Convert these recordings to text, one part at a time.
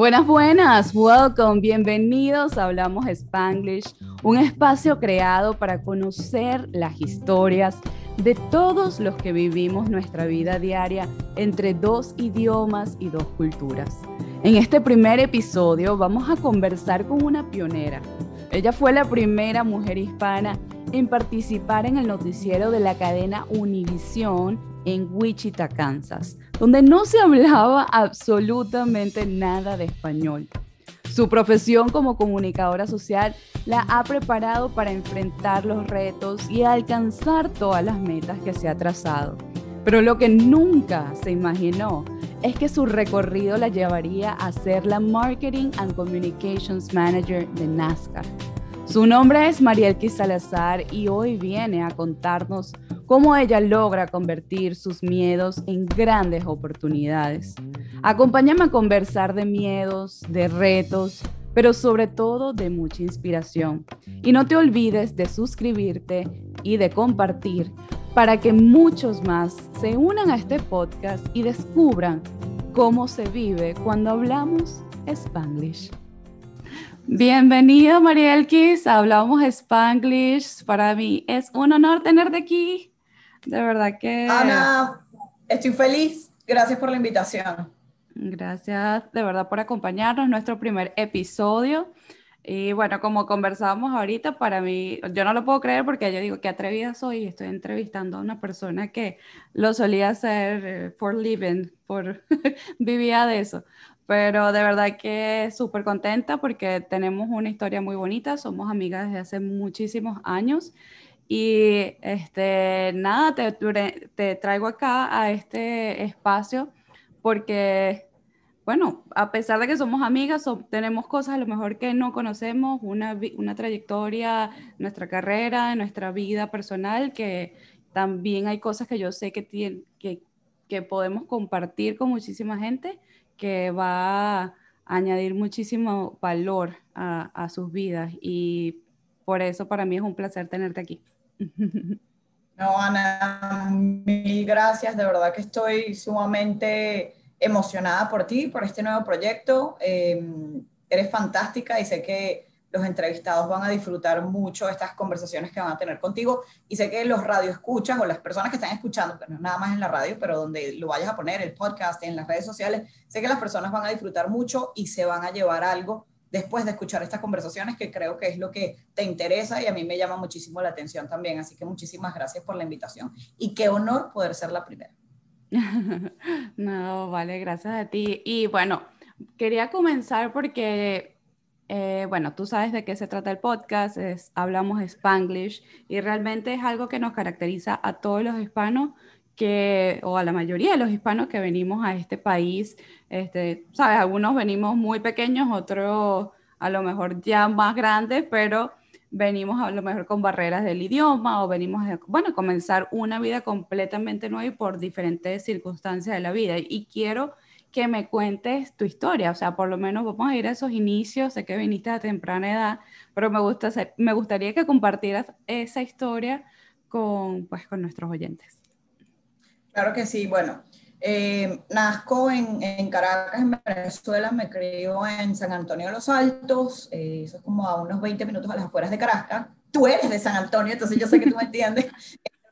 Buenas, buenas, welcome, bienvenidos a Hablamos Spanglish, un espacio creado para conocer las historias de todos los que vivimos nuestra vida diaria entre dos idiomas y dos culturas. En este primer episodio vamos a conversar con una pionera. Ella fue la primera mujer hispana en participar en el noticiero de la cadena Univision en Wichita, Kansas, donde no se hablaba absolutamente nada de español. Su profesión como comunicadora social la ha preparado para enfrentar los retos y alcanzar todas las metas que se ha trazado. Pero lo que nunca se imaginó es que su recorrido la llevaría a ser la Marketing and Communications Manager de NASCAR. Su nombre es Marielki Salazar y hoy viene a contarnos cómo ella logra convertir sus miedos en grandes oportunidades. Acompáñame a conversar de miedos, de retos, pero sobre todo de mucha inspiración. Y no te olvides de suscribirte y de compartir para que muchos más se unan a este podcast y descubran cómo se vive cuando hablamos Spanglish. Bienvenido, Marielkis. Hablamos Spanglish. Para mí es un honor tenerte aquí. De verdad que. Ana, estoy feliz. Gracias por la invitación. Gracias de verdad por acompañarnos. Nuestro primer episodio. Y bueno, como conversábamos ahorita, para mí, yo no lo puedo creer porque yo digo, qué atrevida soy. Estoy entrevistando a una persona que lo solía hacer eh, for living, por vivía de eso. Pero de verdad que súper contenta porque tenemos una historia muy bonita, somos amigas desde hace muchísimos años. Y este, nada, te, te traigo acá a este espacio porque, bueno, a pesar de que somos amigas, tenemos cosas a lo mejor que no conocemos, una, una trayectoria, nuestra carrera, nuestra vida personal, que también hay cosas que yo sé que, que, que podemos compartir con muchísima gente que va a añadir muchísimo valor a, sus vidas y por eso para mí es un placer tenerte aquí. No, Ana, mil gracias. De verdad que estoy sumamente emocionada por ti, por este nuevo proyecto. Em, eres fantástica y sé que los entrevistados van a disfrutar mucho estas conversaciones que van a tener contigo y sé que los radioescuchas o las personas que están escuchando, que no nada más en la radio, pero donde lo vayas a poner, el podcast, en las redes sociales, sé que las personas van a disfrutar mucho y se van a llevar algo después de escuchar estas conversaciones que creo que es lo que te interesa y a mí me llama muchísimo la atención también. Así que muchísimas gracias por la invitación y qué honor poder ser la primera. no, vale, gracias a ti. Y bueno, quería comenzar porque eh, bueno, tú sabes de qué se trata el podcast, es, hablamos spanglish y realmente es algo que nos caracteriza a todos los hispanos que, o a la mayoría de los hispanos que venimos a este país, este, sabes, algunos venimos muy pequeños, otros a lo mejor ya más grandes, pero venimos a lo mejor con barreras del idioma o venimos a, bueno, comenzar una vida completamente nueva y por diferentes circunstancias de la vida. Y quiero que me cuentes tu historia, o sea, por lo menos vamos a ir a esos inicios, sé que viniste a temprana edad, pero me, gusta, me gustaría que compartieras esa historia con, pues, con nuestros oyentes. Claro que sí, bueno, eh, nazco en, en, Caracas, en Venezuela, me crió en San Antonio de los Altos, eh, eso es como a unos 20 minutos a las afueras de Caracas. Tú eres de San Antonio, entonces yo sé que tú me entiendes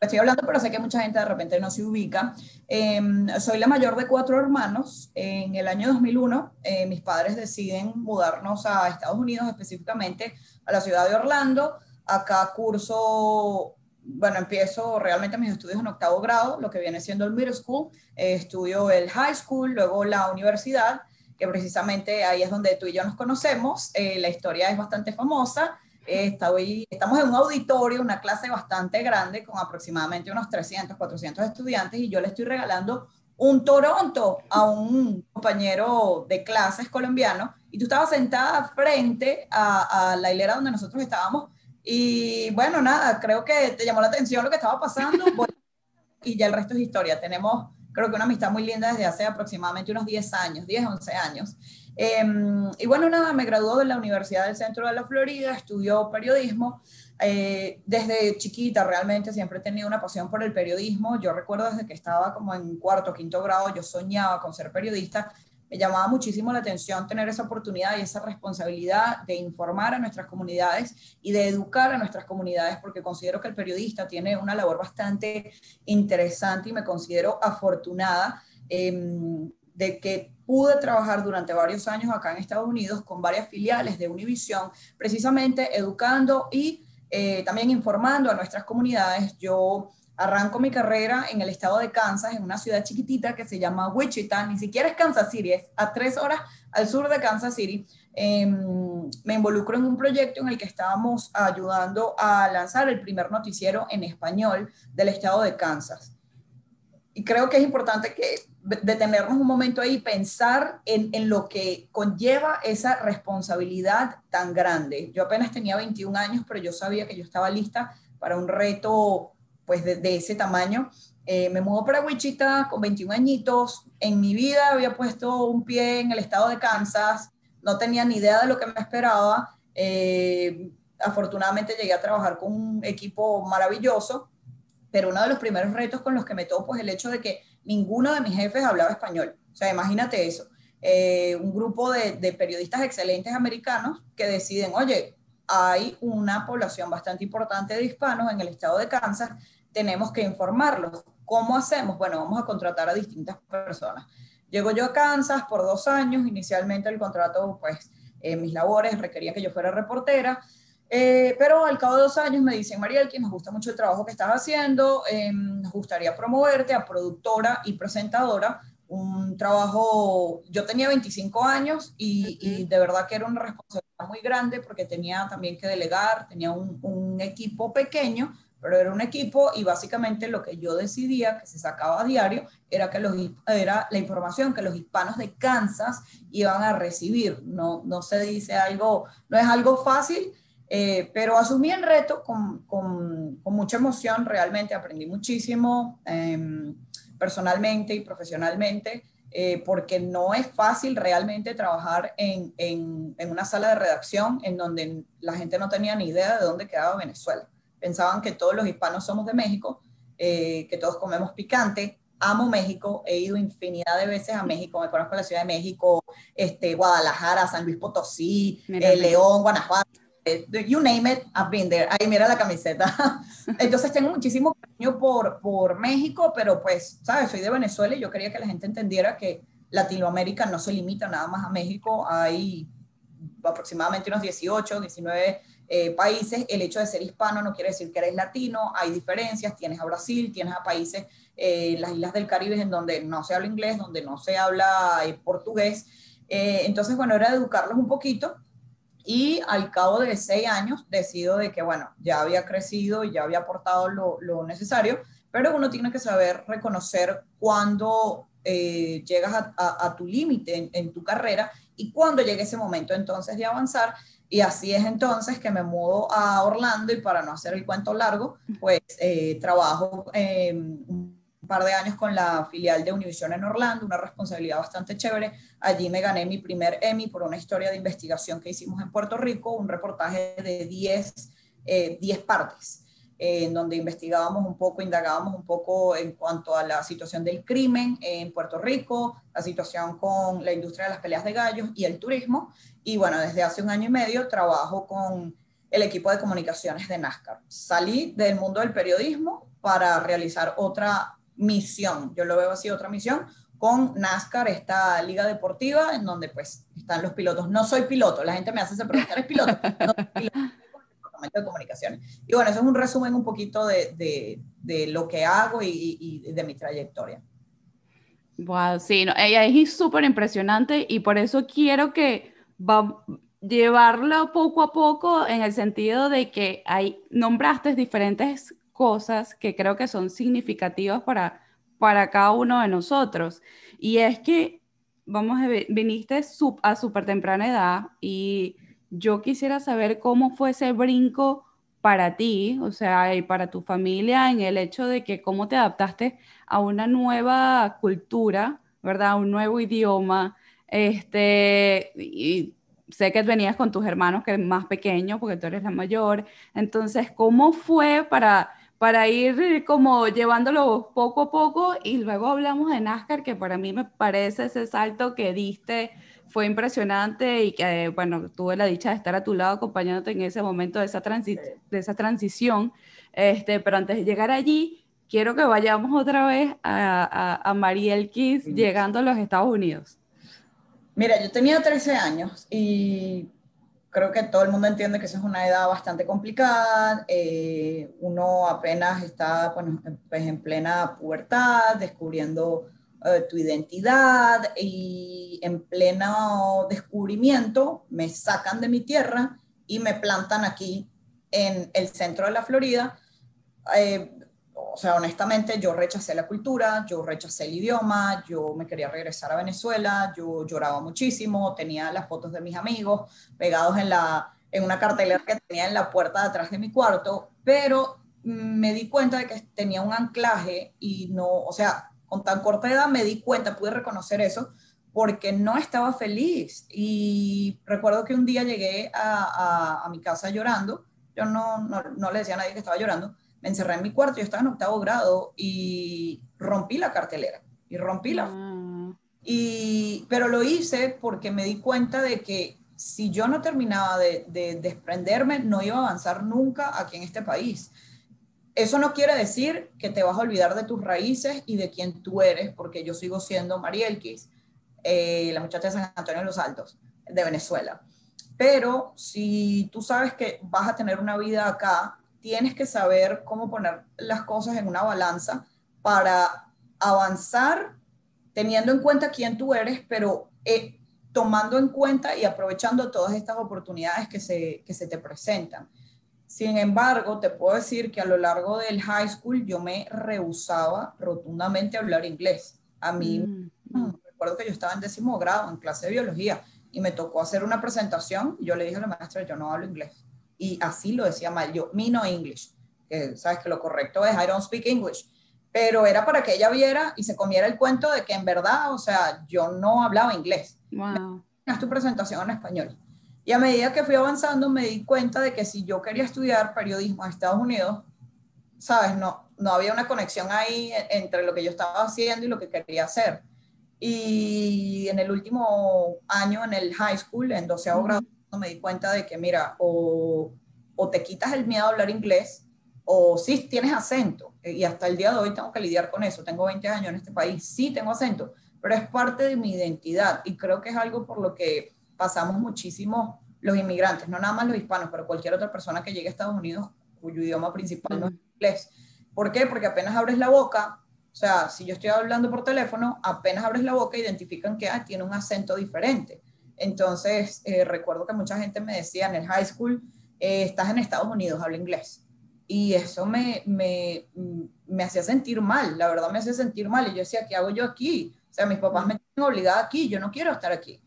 estoy hablando, pero sé que mucha gente de repente no se ubica. Em, soy la mayor de cuatro hermanos. En el año 2001, eh, mis padres deciden mudarnos a Estados Unidos, específicamente a la ciudad de Orlando. Acá curso, bueno, empiezo realmente mis estudios en octavo grado, lo que viene siendo el middle school. Eh, estudio el high school, luego la universidad, que precisamente ahí es donde tú y yo nos conocemos. Eh, la historia es bastante famosa estamos en un auditorio, una clase bastante grande con aproximadamente unos 300, 400 estudiantes y yo le estoy regalando un Toronto a un compañero de clases colombiano y tú estabas sentada frente a, a la hilera donde nosotros estábamos y bueno, nada, creo que te llamó la atención lo que estaba pasando y ya el resto es historia. Tenemos creo que una amistad muy linda desde hace aproximadamente unos 10 años, 10, 11 años. Em, y bueno, nada, me graduó de la Universidad del Centro de la Florida, estudió periodismo. Eh, desde chiquita realmente siempre he tenido una pasión por el periodismo. Yo recuerdo desde que estaba como en cuarto, quinto grado, yo soñaba con ser periodista. Me llamaba muchísimo la atención tener esa oportunidad y esa responsabilidad de informar a nuestras comunidades y de educar a nuestras comunidades, porque considero que el periodista tiene una labor bastante interesante y me considero afortunada em, de que pude trabajar durante varios años acá en Estados Unidos con varias filiales de Univision, precisamente educando y eh, también informando a nuestras comunidades. Yo Arranco mi carrera en el estado de Kansas, en una ciudad chiquitita que se llama Wichita, ni siquiera es Kansas City, es a tres horas al sur de Kansas City. Em, me involucro en un proyecto en el que estábamos ayudando a lanzar el primer noticiero en español del estado de Kansas. Y creo que es importante que detenernos un momento ahí y pensar en, en, lo que conlleva esa responsabilidad tan grande. Yo apenas tenía 21 años, pero yo sabía que yo estaba lista para un reto pues de, ese tamaño. Eh, me mudó para Wichita con 21 añitos. En mi vida había puesto un pie en el estado de Kansas. No tenía ni idea de lo que me esperaba. Eh, afortunadamente llegué a trabajar con un equipo maravilloso, pero uno de los primeros retos con los que me topo es el hecho de que ninguno de mis jefes hablaba español. O sea, imagínate eso. Eh, un grupo de, de periodistas excelentes americanos que deciden, oye, hay una población bastante importante de hispanos en el estado de Kansas tenemos que informarlos. ¿Cómo hacemos? Bueno, vamos a contratar a distintas personas. Llego yo a Kansas por dos años, inicialmente el contrato, pues eh, mis labores requerían que yo fuera reportera, eh, pero al cabo de dos años me dicen, Mariel, que nos gusta mucho el trabajo que estás haciendo, em, nos gustaría promoverte a productora y presentadora, un trabajo, yo tenía 25 años y, y, de verdad que era una responsabilidad muy grande porque tenía también que delegar, tenía un, un equipo pequeño, pero era un equipo y básicamente lo que yo decidía que se sacaba a diario era que los era la información que los hispanos de Kansas iban a recibir. No, no se dice algo, no es algo fácil, eh, pero asumí el reto con, con, con, mucha emoción, realmente aprendí muchísimo em, personalmente y profesionalmente. Eh, porque no es fácil realmente trabajar en, en, en una sala de redacción en donde la gente no tenía ni idea de dónde quedaba Venezuela pensaban que todos los hispanos somos de México, eh, que todos comemos picante. Amo México, he ido infinidad de veces a México, me conozco la Ciudad de México, este, Guadalajara, San Luis Potosí, eh, León, Guanajuato, eh, you name it, I've been there. Ahí mira la camiseta. Entonces tengo muchísimo cariño por, por México, pero pues, ¿sabes? Soy de Venezuela y yo quería que la gente entendiera que Latinoamérica no se limita nada más a México. Hay aproximadamente unos 18, 19 eh, países, el hecho de ser hispano no quiere decir que eres latino, hay diferencias, tienes a Brasil, tienes a países, eh, las islas del Caribe en donde no se habla inglés, donde no se habla eh, portugués. entonces, bueno, era educarlos un poquito y al cabo de seis años decido de que, bueno, ya había crecido y ya había aportado lo, lo necesario, pero uno tiene que saber reconocer cuando llegas a, a, tu límite en, en tu carrera y cuando llegue ese momento entonces de avanzar y así es entonces que me mudo a Orlando y para no hacer el cuento largo, pues eh, trabajo eh, un par de años con la filial de Univision en Orlando, una responsabilidad bastante chévere. Allí me gané mi primer Emmy por una historia de investigación que hicimos en Puerto Rico, un reportaje de 10 eh, partes en donde investigábamos un poco, indagábamos un poco en cuanto a la situación del crimen en Puerto Rico, la situación con la industria de las peleas de gallos y el turismo. Y bueno, desde hace un año y medio trabajo con el equipo de comunicaciones de NASCAR. Salí del mundo del periodismo para realizar otra misión, yo lo veo así, otra misión, con NASCAR, esta liga deportiva en donde pues están los pilotos. No soy piloto, la gente me hace esa pregunta, ¿eres piloto? No piloto de Comunicaciones. Y bueno, eso es un resumen un poquito de, de, de lo que hago y, y, de mi trayectoria. Wow, sí, no, ella es súper impresionante y por eso quiero que va, llevarlo poco a poco en el sentido de que hay, nombraste diferentes cosas que creo que son significativas para, para cada uno de nosotros. Y es que, vamos a viniste a súper temprana edad y yo quisiera saber cómo fue ese brinco para ti, o sea, y para tu familia en el hecho de que cómo te adaptaste a una nueva cultura, ¿verdad? A un nuevo idioma. Este, y sé que venías con tus hermanos que es más pequeños, porque tú eres la mayor. Entonces, ¿cómo fue para, para ir como llevándolo poco a poco y luego hablamos de NASCAR, que para mí me parece ese salto que diste fue impresionante y que, bueno, tuve la dicha de estar a tu lado acompañándote en ese momento de esa, de esa transición. Este, pero antes de llegar allí, quiero que vayamos otra vez a, a, a Mariel Kiss llegando a los Estados Unidos. Mira, yo tenía 13 años y creo que todo el mundo entiende que esa es una edad bastante complicada. Eh, uno apenas está pues en plena pubertad, descubriendo eh, tu identidad y en pleno descubrimiento me sacan de mi tierra y me plantan aquí en el centro de la Florida. Eh, o sea, honestamente, yo rechacé la cultura, yo rechacé el idioma, yo me quería regresar a Venezuela, yo lloraba muchísimo, tenía las fotos de mis amigos pegados en, la, en una cartelera que tenía en la puerta de atrás de mi cuarto, pero me di cuenta de que tenía un anclaje y no, o sea, con tan corta edad me di cuenta, pude reconocer eso, porque no estaba feliz. Y recuerdo que un día llegué a, a, mi casa llorando, yo no, no, no le decía a nadie que estaba llorando, me encerré en mi cuarto, yo estaba en octavo grado y rompí la cartelera y rompí la... Ah. Y, pero lo hice porque me di cuenta de que si yo no terminaba de, de, desprenderme, no iba a avanzar nunca aquí en este país. Eso no quiere decir que te vas a olvidar de tus raíces y de quién tú eres, porque yo sigo siendo Marielquis, eh, la muchacha de San Antonio de los Altos, de Venezuela. Pero si tú sabes que vas a tener una vida acá tienes que saber cómo poner las cosas en una balanza para avanzar teniendo en cuenta quién tú eres, pero eh, tomando en cuenta y aprovechando todas estas oportunidades que se, que se te presentan. Sin embargo, te puedo decir que a lo largo del high school yo me rehusaba rotundamente a hablar inglés. A mí, mm. Mm, recuerdo que yo estaba en décimo grado en clase de biología y me tocó hacer una presentación y yo le dije a la maestra, yo no hablo inglés y así lo decía mal yo, me no English, que sabes que lo correcto es I don't speak English, pero era para que ella viera y se comiera el cuento de que en verdad, o sea, yo no hablaba inglés. Wow. Haz tu presentación en español. Y a medida que fui avanzando me di cuenta de que si yo quería estudiar periodismo en Estados Unidos, sabes, no, no había una conexión ahí entre lo que yo estaba haciendo y lo que quería hacer. Y en el último año en el high school, en 12 grado, me di cuenta de que, mira, o, o te quitas el miedo a hablar inglés, o sí tienes acento, eh, y hasta el día de hoy tengo que lidiar con eso. Tengo 20 años en este país, sí tengo acento, pero es parte de mi identidad y creo que es algo por lo que pasamos muchísimo los inmigrantes, no nada más los hispanos, pero cualquier otra persona que llegue a Estados Unidos cuyo idioma principal no es inglés. ¿Por qué? Porque apenas abres la boca, o sea, si yo estoy hablando por teléfono, apenas abres la boca identifican que ah, tiene un acento diferente. Entonces, eh, recuerdo que mucha gente me decía en el high school, eh, estás en Estados Unidos, habla inglés. Y eso me, me, me, hacía sentir mal, la verdad me hacía sentir mal. Y yo decía, ¿qué hago yo aquí? O sea, mis papás me tienen obligada aquí, yo no quiero estar aquí.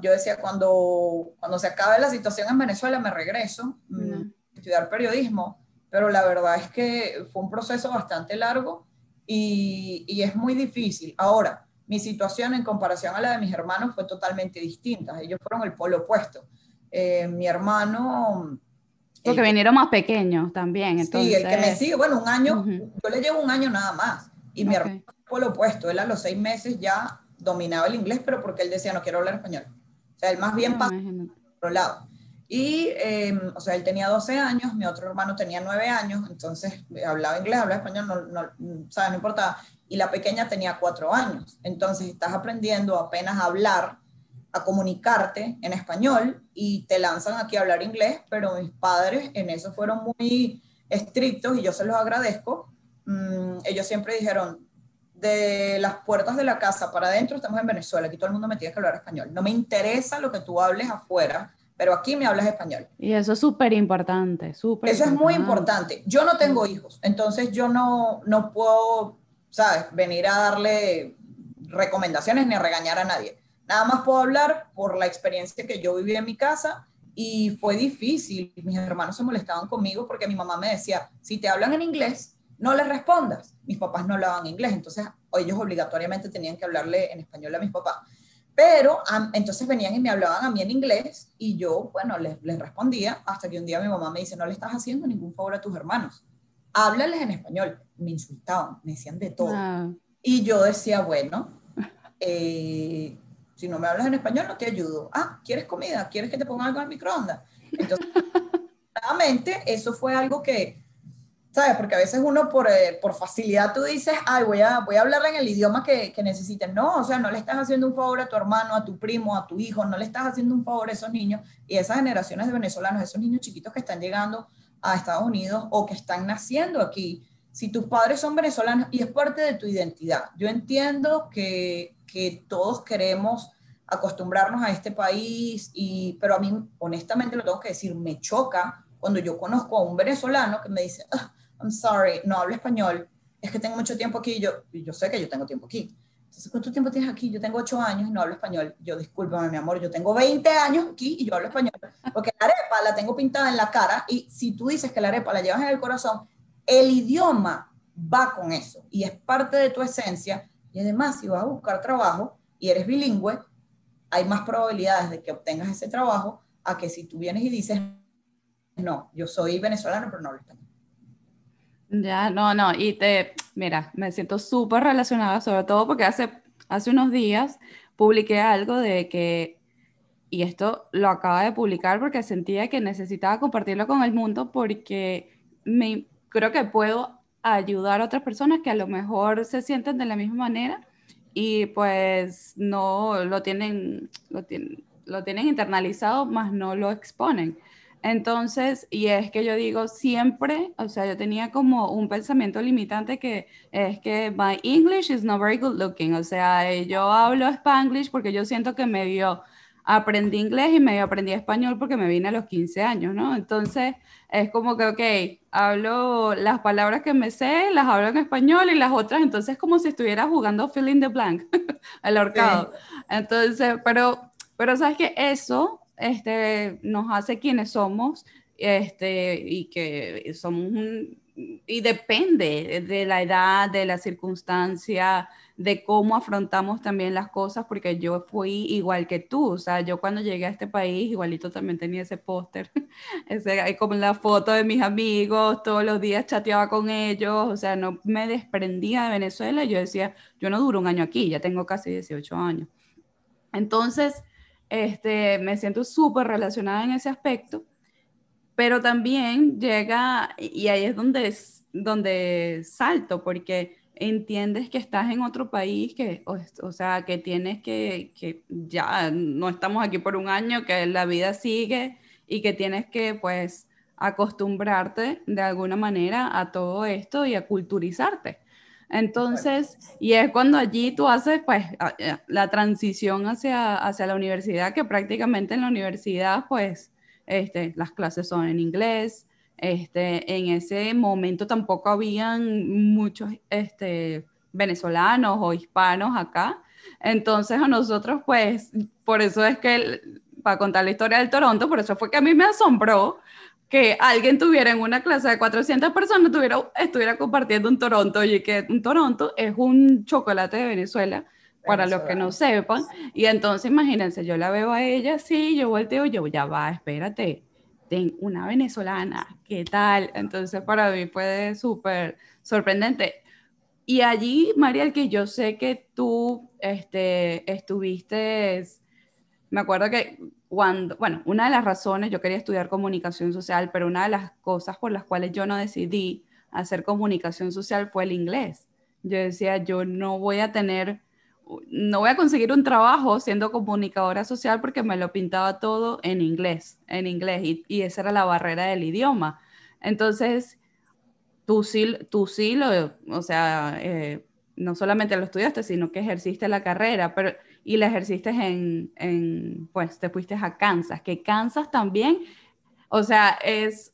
Yo decía, cuando, cuando se acabe la situación en Venezuela, me regreso mm, a estudiar periodismo, pero la verdad es que fue un proceso bastante largo y, y es muy difícil. Ahora, mi situación en comparación a la de mis hermanos fue totalmente distinta. Ellos fueron el polo opuesto. Eh, mi hermano... Porque vinieron más pequeños también. Sí, el que me sigue, bueno, un año, yo le llevo un año nada más. Y mi hermano fue el polo opuesto. Él a los seis meses ya dominaba el inglés, pero porque él decía, no quiero hablar español. O sea, él más bien pasó por otro lado. Y, em, o sea, él tenía 12 años, mi otro hermano tenía 9 años, entonces hablaba inglés, hablaba español, no, no, ¿sabes? no importaba y la pequeña tenía cuatro años. Entonces estás aprendiendo apenas a hablar, a comunicarte en español y te lanzan aquí a hablar inglés, pero mis padres en eso fueron muy estrictos y yo se los agradezco. Mm, ellos siempre dijeron, de las puertas de la casa para adentro estamos en Venezuela, aquí todo el mundo me tiene que hablar español. No me interesa lo que tú hables afuera, pero aquí me hablas español. Y eso es súper importante, súper Eso es muy importante. Yo no tengo hijos, entonces yo no, no puedo ¿sabes? Venir a darle recomendaciones ni a regañar a nadie. Nada más puedo hablar por la experiencia que yo viví en mi casa y fue difícil. Mis hermanos se molestaban conmigo porque mi mamá me decía, si te hablan en inglés, no les respondas. Mis papás no hablaban inglés, entonces ellos obligatoriamente tenían que hablarle en español a mis papás. Pero entonces venían y me hablaban a mí en inglés y yo, bueno, les, les respondía hasta que un día mi mamá me dice, no le estás haciendo ningún favor a tus hermanos háblales en español. Me insultaban, me decían de todo. Ah. Y yo decía, bueno, eh, si no me hablas en español no te ayudo. Ah, ¿quieres comida? ¿Quieres que te ponga algo en el microondas? Entonces, realmente eso fue algo que, ¿sabes? Porque a veces uno por, eh, por facilidad tú dices, ay, voy a, voy a hablarle en el idioma que, que necesiten. No, o sea, no le estás haciendo un favor a tu hermano, a tu primo, a tu hijo, no le estás haciendo un favor a esos niños y esas generaciones de venezolanos, esos niños chiquitos que están llegando a Estados Unidos o que están naciendo aquí. Si tus padres son venezolanos y es parte de tu identidad. Yo entiendo que, que todos queremos acostumbrarnos a este país, y, pero a mí, honestamente, lo tengo que decir, me choca cuando yo conozco a un venezolano que me dice, ah, I'm sorry, no hablo español, es que tengo mucho tiempo aquí, yo, y yo sé que yo tengo tiempo aquí. Entonces, ¿cuánto tiempo tienes aquí? Yo tengo 8 años y no hablo español. Yo, discúlpame, mi amor, yo tengo 20 años aquí y yo hablo español. Porque la arepa la tengo pintada en la cara y si tú dices que la arepa la llevas en el corazón, el idioma va con eso y es parte de tu esencia. Y además, si vas a buscar trabajo y eres bilingüe, hay más probabilidades de que obtengas ese trabajo a que si tú vienes y dices, no, yo soy venezolano, pero no hablo español. Ya, no, no, y te, mira, me siento súper relacionada, sobre todo porque hace, hace unos días publiqué algo de que, y esto lo acaba de publicar porque sentía que necesitaba compartirlo con el mundo porque me, creo que puedo ayudar a otras personas que a lo mejor se sienten de la misma manera y pues no lo tienen, lo tienen, lo tienen internalizado, más no lo exponen. Entonces, y es que yo digo siempre, o sea, yo tenía como un pensamiento limitante que es que my English is not very good looking, o sea, yo hablo Spanglish porque yo siento que medio aprendí inglés y medio aprendí español porque me vine a los 15 años, ¿no? Entonces, es como que, ok, hablo las palabras que me sé, las hablo en español y las otras, entonces es como si estuviera jugando fill in the blank, el horcado. Entonces, pero, pero sabes que eso este, nos hace quienes somos este, y que somos y depende de la edad, de la circunstancia, de cómo afrontamos también las cosas, porque yo fui igual que tú, o sea, yo cuando llegué a este país, igualito también tenía ese póster, ese, como la foto de mis amigos, todos los días chateaba con ellos, o sea, no me desprendía de Venezuela, yo decía, yo no duro un año aquí, ya tengo casi 18 años. Entonces, este, me siento súper relacionada en ese aspecto, pero también llega, y ahí es donde, donde salto, porque entiendes que estás en otro país, que, o, sea, que tienes que, que, ya no estamos aquí por un año, que la vida sigue y que tienes que, pues, acostumbrarte de alguna manera a todo esto y a culturizarte. Entonces, y es cuando allí tú haces pues eh, la transición hacia, hacia la universidad, que prácticamente en la universidad pues este, las clases son en inglés, este, en ese momento tampoco habían muchos este, venezolanos o hispanos acá, entonces a nosotros pues, por eso es que, para contar la historia del Toronto, por eso fue que a mí me asombró que alguien tuviera en una clase de 400 personas, tuviera, estuviera compartiendo un Toronto, y que un Toronto es un chocolate de Venezuela, para los que no sepan, y entonces imagínense, yo la veo a ella sí, yo volteo, yo ya va, espérate, ten una venezolana, ¿qué tal? Entonces para mí fue súper sorprendente. Y allí, Mariel, que yo sé que tú este, estuviste, me acuerdo que cuando, bueno, una de las razones, yo quería estudiar comunicación social, pero una de las cosas por las cuales yo no decidí hacer comunicación social fue el inglés. Yo decía, yo no voy a tener, no voy a conseguir un trabajo siendo comunicadora social porque me lo pintaba todo en inglés, en inglés, y, esa era la barrera del idioma. Entonces, tú sí, tú sí lo, o sea, eh, no solamente lo estudiaste, sino que ejerciste la carrera, pero y la ejerciste en, en, pues te fuiste a Kansas, que Kansas también, o sea, es,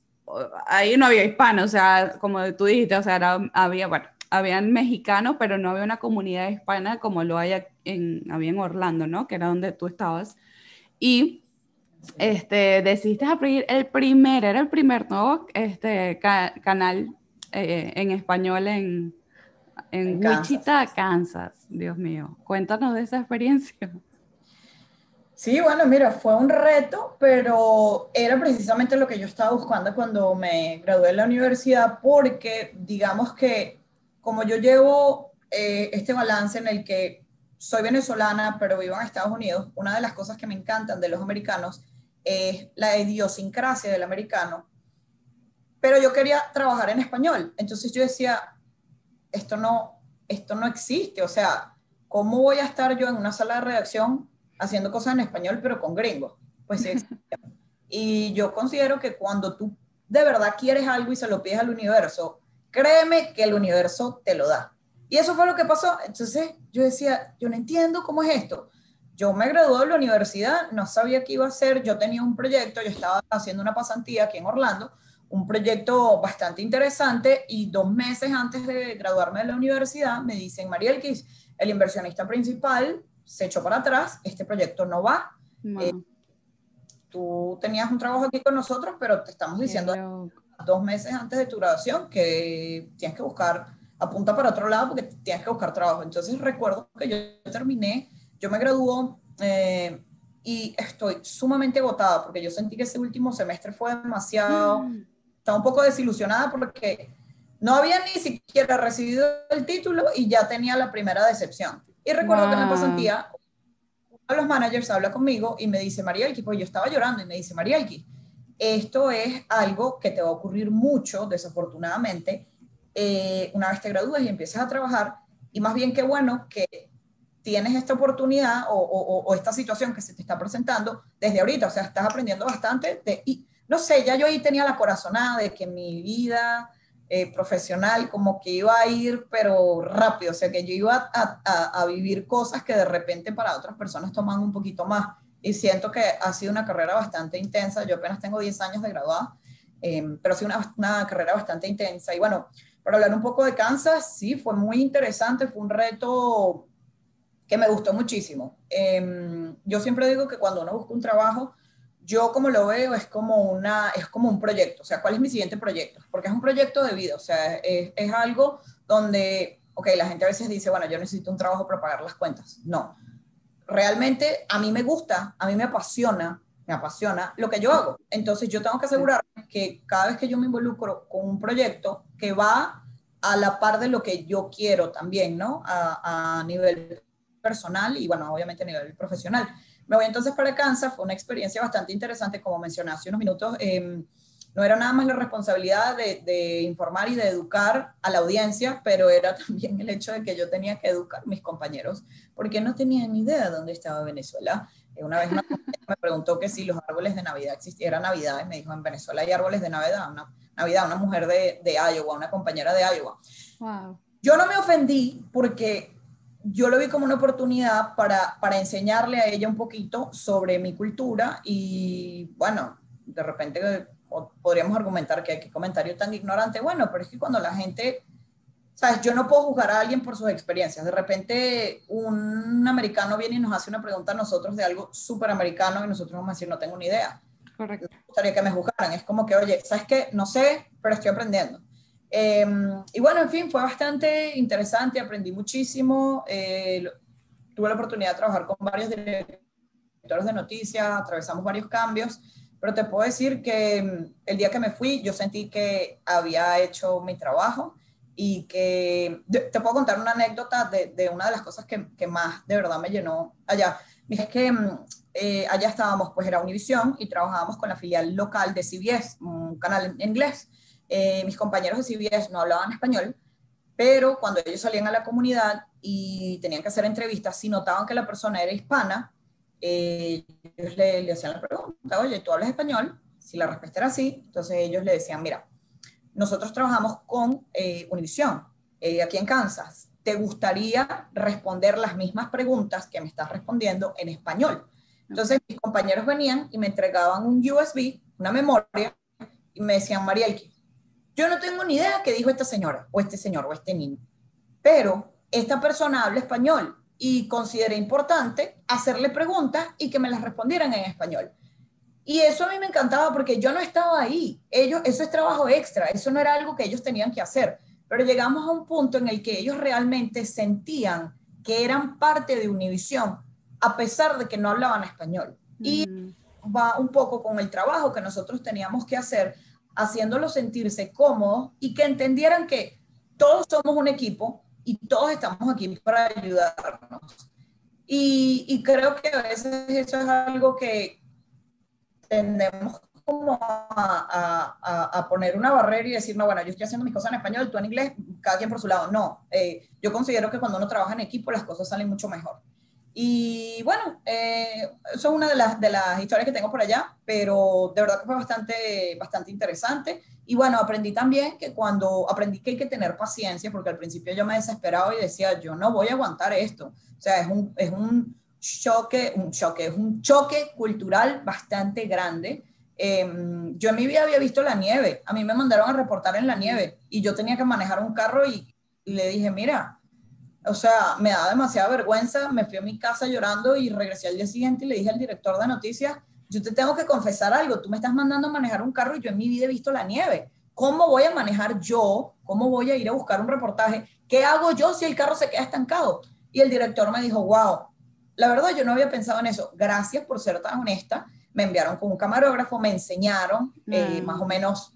ahí no había hispanos, o sea, como tú dijiste, o sea, había, bueno, habían mexicanos, pero no había una comunidad hispana como lo hay en, había en Orlando, ¿no? Que era donde tú estabas. Y este, decidiste abrir el primer, era el primer, ¿no? Este, canal eh, en español en, en, en, Wichita, Kansas. Dios mío, cuéntanos de esa experiencia. Sí, bueno, mira, fue un reto, pero era precisamente lo que yo estaba buscando cuando me gradué de la universidad, porque digamos que como yo llevo eh, este balance en el que soy venezolana, pero vivo en Estados Unidos, una de las cosas que me encantan de los americanos es la idiosincrasia del americano, pero yo quería trabajar en español, entonces yo decía, esto no, esto no existe, o sea, ¿cómo voy a estar yo en una sala de redacción haciendo cosas en español, pero con gringos? Pues sí y yo considero que cuando tú de verdad quieres algo y se lo pides al universo, créeme que el universo te lo da. Y eso fue lo que pasó. Entonces yo decía, yo no entiendo cómo es esto. Yo me gradué de la universidad, no sabía qué iba a hacer, yo tenía un proyecto, yo estaba haciendo una pasantía aquí en Orlando, un proyecto bastante interesante y dos meses antes de graduarme de la universidad me dicen, María Elquis, el inversionista principal se echó para atrás, este proyecto no va. Eh, tú tenías un trabajo aquí con nosotros, pero te estamos diciendo dos meses antes de tu graduación que tienes que buscar, apunta para otro lado porque tienes que buscar trabajo. Entonces recuerdo que yo terminé, yo me graduó eh, y estoy sumamente agotada porque yo sentí que ese último semestre fue demasiado, mm. Estaba un poco desilusionada porque no había ni siquiera recibido el título y ya tenía la primera decepción. Y recuerdo que en la pasantía, uno de los managers habla conmigo y me dice, Marielki, pues yo estaba llorando y me dice, Marielki, esto es algo que te va a ocurrir mucho, desafortunadamente, eh, una vez te gradúes y empiezas a trabajar. Y más bien qué bueno que tienes esta oportunidad o, esta situación que se te está presentando desde ahorita. O sea, estás aprendiendo bastante. De, y no sé, ya yo ahí tenía la corazonada de que mi vida eh, profesional como que iba a ir, pero rápido. O sea, que yo iba a, vivir cosas que de repente para otras personas toman un poquito más y siento que ha sido una carrera bastante intensa. Yo apenas tengo 10 años de graduada, em, pero ha sido una, una, carrera bastante intensa. Y bueno, para hablar un poco de Kansas, sí, fue muy interesante, fue un reto que me gustó muchísimo. Em, yo siempre digo que cuando uno busca un trabajo, yo como lo veo es como, una, es como un proyecto, o sea, ¿cuál es mi siguiente proyecto? Porque es un proyecto de vida, o sea, es, es algo donde, ok, la gente a veces dice, bueno, yo necesito un trabajo para pagar las cuentas. No, realmente a mí me gusta, a mí me apasiona, me apasiona lo que yo hago. Entonces yo tengo que asegurar que cada vez que yo me involucro con un proyecto que va a la par de lo que yo quiero también, ¿no? A, nivel personal y bueno, obviamente a nivel profesional. Me voy entonces para Kansas, fue una experiencia bastante interesante, como mencioné hace unos minutos. Eh, no era nada más la responsabilidad de, informar y de educar a la audiencia, pero era también el hecho de que yo tenía que educar a mis compañeros, porque no tenían ni idea de dónde estaba Venezuela. Eh, una vez una me preguntó que si los árboles de Navidad existieran Navidad, y me dijo, en Venezuela hay árboles de Navidad, una, Navidad, una mujer de, de Iowa, una compañera de Iowa. Yo no me ofendí porque yo lo vi como una oportunidad para, para enseñarle a ella un poquito sobre mi cultura y bueno, de repente podríamos argumentar que qué comentario tan ignorante. Bueno, pero es que cuando la gente, sabes, yo no puedo juzgar a alguien por sus experiencias. De repente un americano viene y nos hace una pregunta a nosotros de algo súper americano y nosotros vamos a decir, no tengo ni idea. Correcto. Me gustaría que me juzgaran. Es como que, oye, ¿sabes qué? No sé, pero estoy aprendiendo. Em, y bueno, en fin, fue bastante interesante, aprendí muchísimo. Eh, tuve la oportunidad de trabajar con varios directores de noticias, atravesamos varios cambios pero te puedo decir que mm, el día que me fui yo sentí que había hecho mi trabajo y que te puedo contar una anécdota de, de una de las cosas que, que, más de verdad me llenó allá. Es que mm, eh, allá estábamos, pues era Univision y trabajábamos con la filial local de CBS, un canal en inglés. Eh, mis compañeros de CBS no hablaban español, pero cuando ellos salían a la comunidad y tenían que hacer entrevistas, si notaban que la persona era hispana, eh, ellos le, hacían la pregunta, oye, ¿tú hablas español? Si la respuesta era sí, entonces ellos le decían, mira, nosotros trabajamos con eh, Univision, eh, aquí en Kansas. ¿Te gustaría responder las mismas preguntas que me estás respondiendo en español? Entonces mis compañeros venían y me entregaban un USB, una memoria, y me decían, Marielki, yo no tengo ni idea qué dijo esta señora, o este señor, o este niño, pero esta persona habla español y consideré importante hacerle preguntas y que me las respondieran en español. Y eso a mí me encantaba porque yo no estaba ahí. Ellos, eso es trabajo extra, eso no era algo que ellos tenían que hacer. Pero llegamos a un punto en el que ellos realmente sentían que eran parte de Univisión a pesar de que no hablaban español. Y mm. va un poco con el trabajo que nosotros teníamos que hacer, haciéndolos sentirse cómodos y que entendieran que todos somos un equipo y todos estamos aquí para ayudarnos. Y, creo que a veces eso es algo que tendemos como a, poner una barrera y decir, no, bueno, yo estoy haciendo mis cosas en español, tú en inglés, cada quien por su lado. No, eh, yo considero que cuando uno trabaja en equipo las cosas salen mucho mejor. Y bueno, eh, eso es una de las, de las historias que tengo por allá, pero de verdad que fue bastante, bastante interesante. Y bueno, aprendí también que cuando aprendí que hay que tener paciencia, porque al principio yo me desesperaba y decía, yo no voy a aguantar esto. O sea, es un, es un choque, un choque, es un choque cultural bastante grande. Em, yo en mi vida había visto la nieve, a mí me mandaron a reportar en la nieve y yo tenía que manejar un carro y, le dije, mira, o sea, me da demasiada vergüenza, me fui a mi casa llorando y regresé al día siguiente y le dije al director de noticias, yo te tengo que confesar algo, tú me estás mandando a manejar un carro y yo en mi vida he visto la nieve. ¿Cómo voy a manejar yo? ¿Cómo voy a ir a buscar un reportaje? ¿Qué hago yo si el carro se queda estancado? Y el director me dijo, wow, la verdad yo no había pensado en eso. Gracias por ser tan honesta. Me enviaron con un camarógrafo, me enseñaron eh, mm. más o menos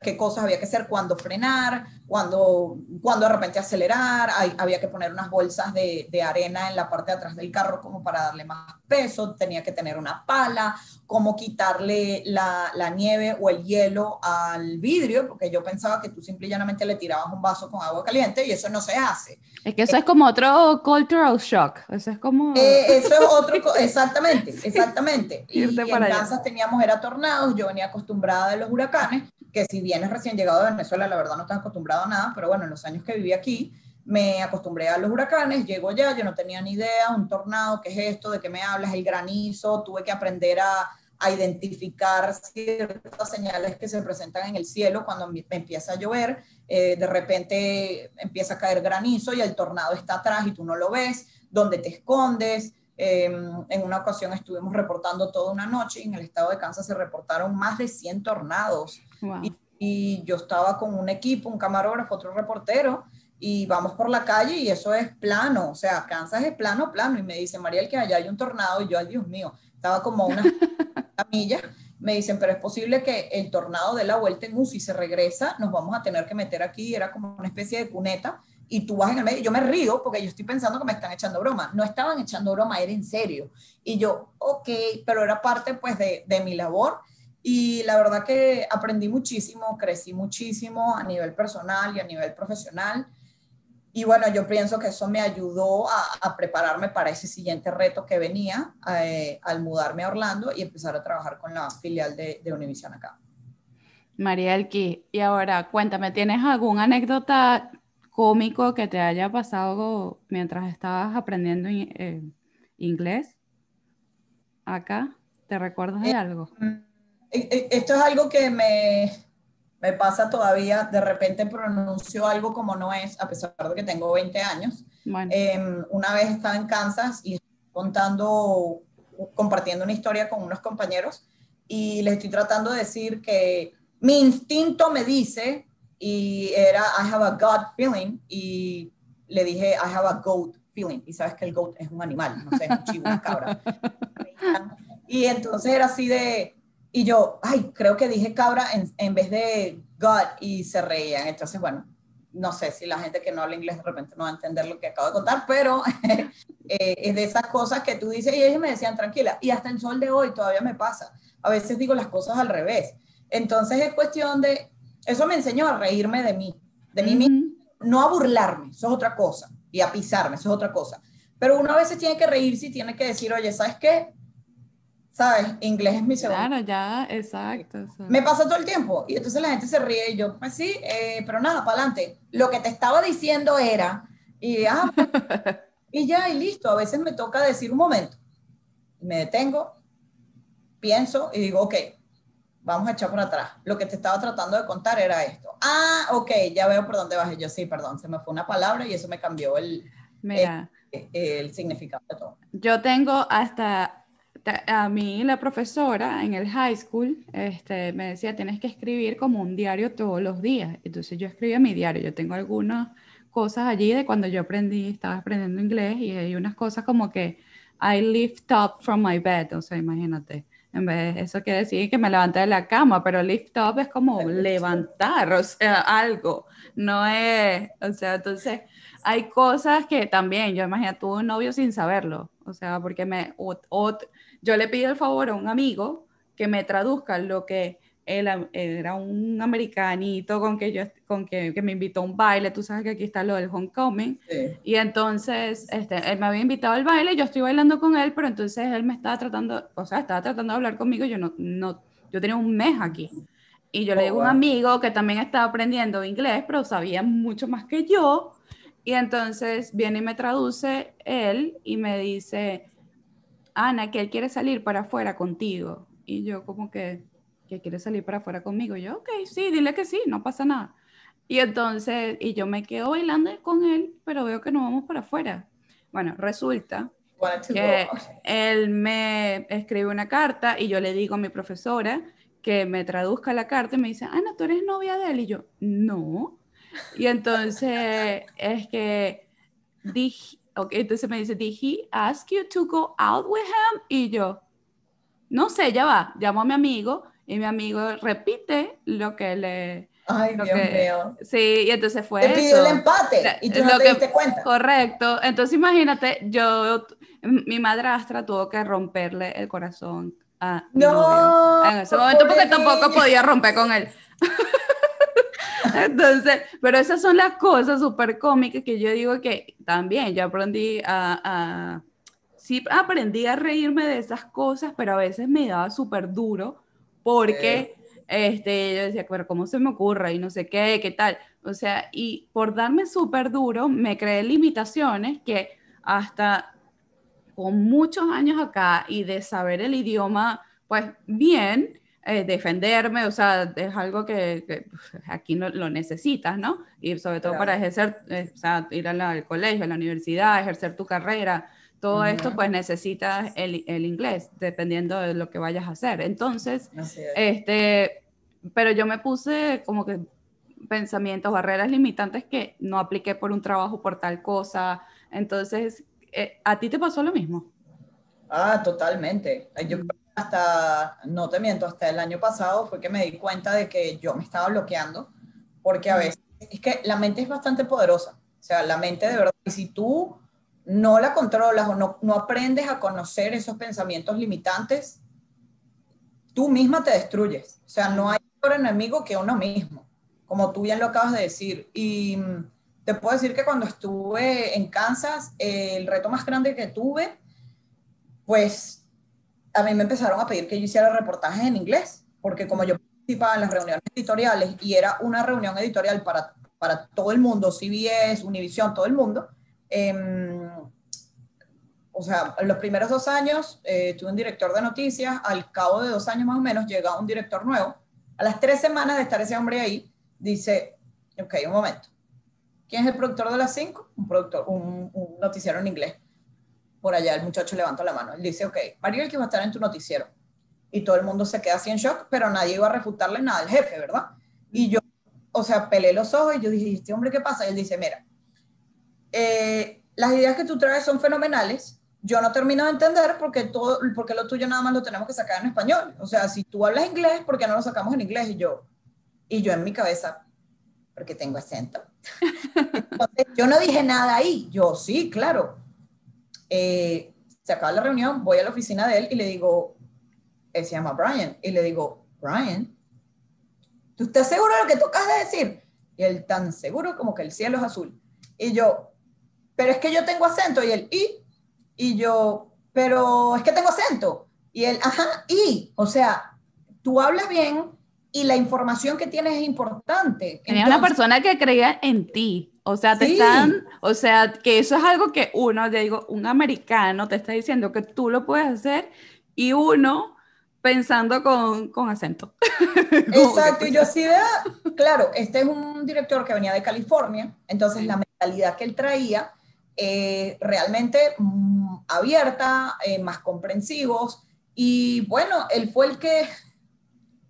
qué cosas había que hacer, cuándo frenar, cuándo, cuando de repente acelerar, había que poner unas bolsas de, de, arena en la parte de atrás del carro como para darle más peso, tenía que tener una pala, cómo quitarle la, la, nieve o el hielo al vidrio, porque yo pensaba que tú simple y llanamente le tirabas un vaso con agua caliente y eso no se hace. Es que eso es como otro cultural shock, eso es como... Eh, eso es otro, exactamente, exactamente. y, y en Kansas teníamos, era tornados, yo venía acostumbrada a los huracanes, que si vienes recién llegado de Venezuela, la verdad no estás acostumbrado a nada, pero bueno, en los años que viví aquí, me acostumbré a los huracanes, llego ya, yo no tenía ni idea, un tornado, ¿qué es esto? ¿De qué me hablas? El granizo, tuve que aprender a, a identificar ciertas señales que se presentan en el cielo cuando me empieza a llover, eh, de repente empieza a caer granizo y el tornado está atrás y tú no lo ves, dónde te escondes. Em, en una ocasión estuvimos reportando toda una noche y en el estado de Kansas se reportaron más de 100 tornados y, yo estaba con un equipo, un camarógrafo, otro reportero, y vamos por la calle y eso es plano, o sea, Kansas es plano, plano. Y me dice, Mariel, que allá hay un tornado, y yo, ay Dios mío, estaba como una camilla. Me dicen, pero es posible que el tornado dé la vuelta en U, si se regresa, nos vamos a tener que meter aquí, era como una especie de cuneta, y tú vas en el medio. Yo me río porque yo estoy pensando que me están echando broma. No estaban echando broma, era en serio. Y yo, ok, pero era parte pues de, de mi labor y la verdad que aprendí muchísimo, crecí muchísimo a nivel personal y a nivel profesional. Y bueno, yo pienso que eso me ayudó a, prepararme para ese siguiente reto que venía eh, al mudarme a Orlando y empezar a trabajar con la filial de, de Univision acá. María Elqui, y ahora cuéntame, ¿tienes alguna anécdota cómico que te haya pasado mientras estabas aprendiendo eh, inglés acá? ¿Te recuerdas de eh, algo? Mm, esto es algo que me, me pasa todavía, de repente pronuncio algo como no es, a pesar de que tengo 20 años. Em, una vez estaba en Kansas y contando, compartiendo una historia con unos compañeros y les estoy tratando de decir que mi instinto me dice, y era I have a gut feeling, y le dije I have a goat feeling, y sabes que el goat es un animal, no sé, un chivo, una cabra. y entonces era así de, y yo, ay, creo que dije cabra en, en vez de God y se reían. Entonces, bueno, no sé si la gente que no habla inglés de repente no va a entender lo que acabo de contar, pero eh, es de esas cosas que tú dices y ellos me decían tranquila. Y hasta el sol de hoy todavía me pasa. A veces digo las cosas al revés. Entonces es cuestión de, eso me enseñó a reírme de mí, de mí mismo, no a burlarme, eso es otra cosa, y a pisarme, eso es otra cosa. Pero uno a veces tiene que reírse y tiene que decir, oye, ¿sabes qué? ¿Sabes? Inglés es mi segundo. Claro, ya, exacto, Me pasa todo el tiempo y entonces la gente se ríe y yo, pues sí, eh, pero nada, para adelante. Lo que te estaba diciendo era, y, ah, y ya, y listo. A veces me toca decir un momento. Me detengo, pienso y digo, ok, vamos a echar por atrás. Lo que te estaba tratando de contar era esto. Ah, ok, ya veo por dónde vas. yo, sí, perdón, se me fue una palabra y eso me cambió el, el, el significado de todo. Yo tengo hasta a mí la profesora en el high school este, me decía, tienes que escribir como un diario todos los días. Entonces yo escribía mi diario. Yo tengo algunas cosas allí de cuando yo aprendí, estaba aprendiendo inglés y hay unas cosas como que I lift up from my bed, o sea, imagínate. En vez, eso quiere decir que me levanté de la cama, pero lift up es como levantar, o sea, algo. No es, o sea, entonces hay cosas que también, yo imagino, tuve un novio sin saberlo, o sea, porque me, yo le pido el favor a un amigo que me traduzca lo que él, era un americanito con que yo con que, que, me invitó a un baile, tú sabes que aquí está lo del homecoming, y entonces este, él me había invitado al baile, yo estoy bailando con él, pero entonces él me estaba tratando, o sea, estaba tratando de hablar conmigo, yo no, no yo tenía un mes aquí, y yo le digo a un oh, amigo que también estaba aprendiendo inglés, pero sabía mucho más que yo, y entonces viene y me traduce él y me dice, Ana, que él quiere salir para afuera contigo, y yo como que que quiere salir para afuera conmigo. yo, ok, sí, dile que sí, no pasa nada. Y entonces, y yo me quedo bailando con él, pero veo que no vamos para afuera. Bueno, resulta que él me escribe una carta y yo le digo a mi profesora que me traduzca la carta y me dice, Ana, ¿tú eres novia de él? Y yo, no. Y entonces es que dije, okay, entonces me dice, ¿did he ask you to go out with him? Y yo, no sé, ya va, llamo a mi amigo y mi amigo repite lo que le... Ay, Dios mío. Sí, y entonces fue Te pidió el empate y tú no te diste cuenta. Correcto. Entonces imagínate, yo, mi madrastra tuvo que romperle el corazón a mi no, en ese momento porque tampoco podía romper con él. Entonces, pero esas son las cosas súper cómicas que yo digo que también yo aprendí a, a, sí aprendí a reírme de esas cosas, pero a veces me daba súper duro porque este, yo decía, pero ¿cómo se me ocurre? Y no sé qué, qué tal. O sea, y por darme súper duro, me creé limitaciones que hasta con muchos años acá y de saber el idioma, pues bien, eh, defenderme, o sea, es algo que, pues, aquí no, lo necesitas, ¿no? Y sobre todo para ejercer, eh, o sea, ir al colegio, a la universidad, ejercer tu carrera, todo esto pues necesitas el, el, inglés, dependiendo de lo que vayas a hacer. Entonces, este, pero yo me puse como que pensamientos, barreras limitantes que no apliqué por un trabajo, por tal cosa. Entonces, eh, ¿a ti te pasó lo mismo? Ah, totalmente. Yo mm. Hasta, no te miento, hasta el año pasado fue que me di cuenta de que yo me estaba bloqueando, porque a veces es que la mente es bastante poderosa. O sea, la mente de verdad, y si tú no la controlas o no, no aprendes a conocer esos pensamientos limitantes, tú misma te destruyes. O sea, no hay otro enemigo que uno mismo, como tú bien lo acabas de decir. Y mm, te puedo decir que cuando estuve en Kansas, el reto más grande que tuve, pues a mí me empezaron a pedir que yo hiciera reportajes en inglés, porque como yo participaba en las reuniones editoriales y era una reunión editorial para, para todo el mundo, CBS, Univision, todo el mundo, Em, o sea, en los primeros dos años eh, tuve un director de noticias, al cabo de dos años más o menos llega un director nuevo. A las tres semanas de estar ese hombre ahí, dice, ok, un momento, ¿quién es el productor de las cinco? Un productor, un, noticiero en inglés. Por allá el muchacho levanta la mano. Él dice, ok, Mario que va a estar en tu noticiero. Y todo el mundo se queda así en shock, pero nadie iba a refutarle nada al jefe, ¿verdad? Y yo, o sea, pelé los ojos y yo dije, ¿este hombre qué pasa? Y él dice, mira, eh, las ideas que tú traes son fenomenales. Yo no termino de entender porque, todo, porque lo tuyo nada más lo tenemos que sacar en español. O sea, si tú hablas inglés, ¿por qué no lo sacamos en inglés? Y yo, y yo en mi cabeza, porque tengo acento. yo no dije nada ahí. Yo, sí, claro. Eh, se acaba la reunión, voy a la oficina de él y le digo, él se llama Brian, y le digo, Brian, ¿tú estás seguro de lo que tú acabas de decir? Y él tan seguro como que el cielo es azul. Y yo, pero es que yo tengo acento y él, y, y yo, pero es que tengo acento. Y él, ajá, y, o sea, tú hablas bien y la información que tienes es importante. Tenía una persona que creía en ti. O sea, te están, o sea, que eso es algo que uno, digo, un americano te está diciendo que tú lo puedes hacer y uno pensando con, con acento. Exacto, y yo sí de, claro, este es un director que venía de California, entonces la mentalidad que él traía eh, realmente mm, abierta, eh, más comprensivos. Y bueno, él fue el que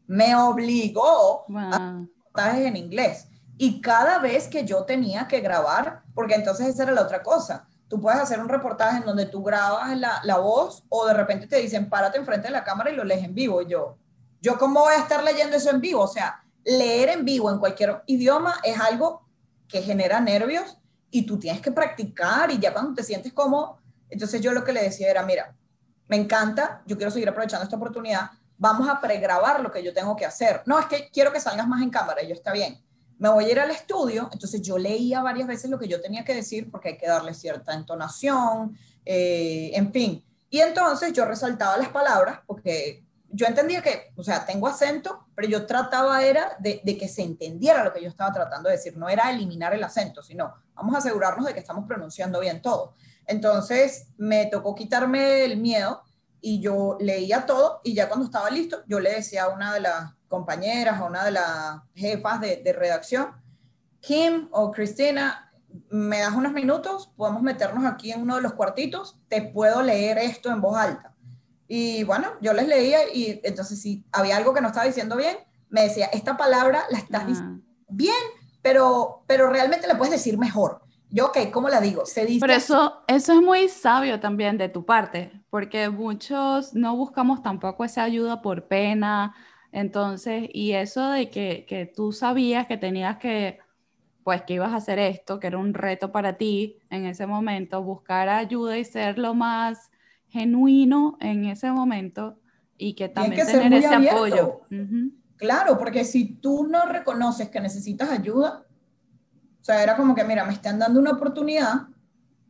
me obligó a hacer en inglés. Y cada vez que yo tenía que grabar, porque entonces esa era la otra cosa, tú puedes hacer un reportaje en donde tú grabas la, la voz o de repente te dicen, párate enfrente de la cámara y lo lees en vivo. yo, ¿yo cómo voy a estar leyendo eso en vivo? O sea, leer en vivo en cualquier idioma es algo que genera nervios y tú tienes que practicar y ya cuando te sientes como, entonces yo lo que le decía era, mira, me encanta, yo quiero seguir aprovechando esta oportunidad, vamos a pregrabar lo que yo tengo que hacer. No, es que quiero que salgas más en cámara, y yo está bien. Me voy a ir al estudio, entonces yo leía varias veces lo que yo tenía que decir porque hay que darle cierta entonación, eh, en fin. Y entonces yo resaltaba las palabras porque yo entendía que, o sea, tengo acento, pero yo trataba era de, de, que se entendiera lo que yo estaba tratando de decir. No era eliminar el acento, sino vamos a asegurarnos de que estamos pronunciando bien todo. Entonces me tocó quitarme el miedo y yo leía todo y ya cuando estaba listo, yo le decía a una de las compañeras, a una de las jefas de, de redacción, Kim o Cristina, me das unos minutos, podemos meternos aquí en uno de los cuartitos, te puedo leer esto en voz alta y bueno, yo les leía y entonces si había algo que no estaba diciendo bien, me decía, esta palabra la estás diciendo bien, pero, pero realmente la puedes decir mejor. Yo, ok, ¿cómo la digo? Se dice pero eso, eso es muy sabio también de tu parte, porque muchos no buscamos tampoco esa ayuda por pena. Entonces, y eso de que, que tú sabías que tenías que, pues que ibas a hacer esto, que era un reto para ti en ese momento, buscar ayuda y ser lo más genuino en ese momento y que también tener ese apoyo. Claro, porque si tú no reconoces que necesitas ayuda, o sea, era como que, mira, me están dando una oportunidad,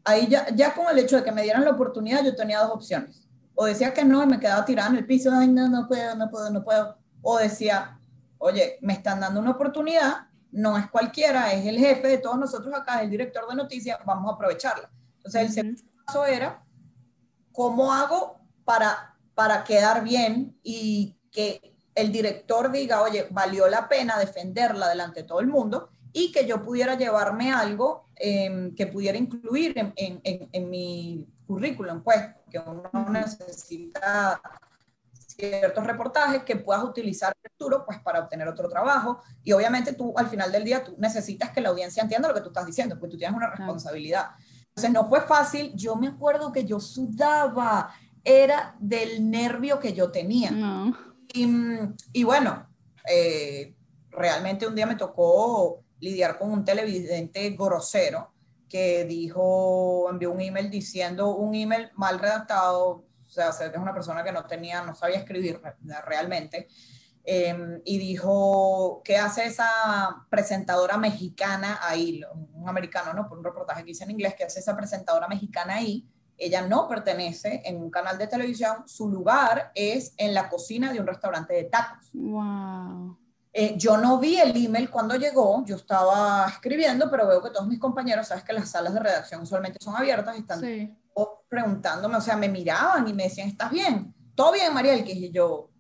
ahí ya, ya con el hecho de que me dieran la oportunidad, yo tenía dos opciones. O decía que no y me quedaba tirada en el piso, ay, no, no puedo, no puedo, no puedo. O decía, oye, me están dando una oportunidad, no es cualquiera, es el jefe de todos nosotros acá, el director de noticias, vamos a aprovecharla. Entonces, el segundo paso era ¿cómo hago para, para quedar bien y que el director diga, oye, valió la pena defenderla delante de todo el mundo y que yo pudiera llevarme algo em, que pudiera incluir en, en, en, mi currículum, pues, que uno necesita ciertos reportajes que puedas utilizar en el futuro pues para obtener otro trabajo y obviamente tú al final del día tú necesitas que la audiencia entienda lo que tú estás diciendo, porque tú tienes una responsabilidad. Entonces no fue fácil. Yo me acuerdo que yo sudaba, era del nervio que yo tenía. Y, bueno, eh, realmente un día me tocó lidiar con un televidente grosero que dijo, envió un email diciendo un email mal redactado, o sea, es una persona que no tenía, no sabía escribir realmente, Em, y dijo, ¿qué hace esa presentadora mexicana ahí? Un americano, ¿no? Por un reportaje que hice en inglés, ¿qué hace esa presentadora mexicana ahí? Ella no pertenece en un canal de televisión, su lugar es en la cocina de un restaurante de tacos. Wow. Eh, yo no vi el email cuando llegó, yo estaba escribiendo, pero veo que todos mis compañeros, sabes que las salas de redacción usualmente son abiertas y preguntándome, o sea, me miraban y me decían, ¿estás bien? ¿Todo bien, Mariel? Que yo,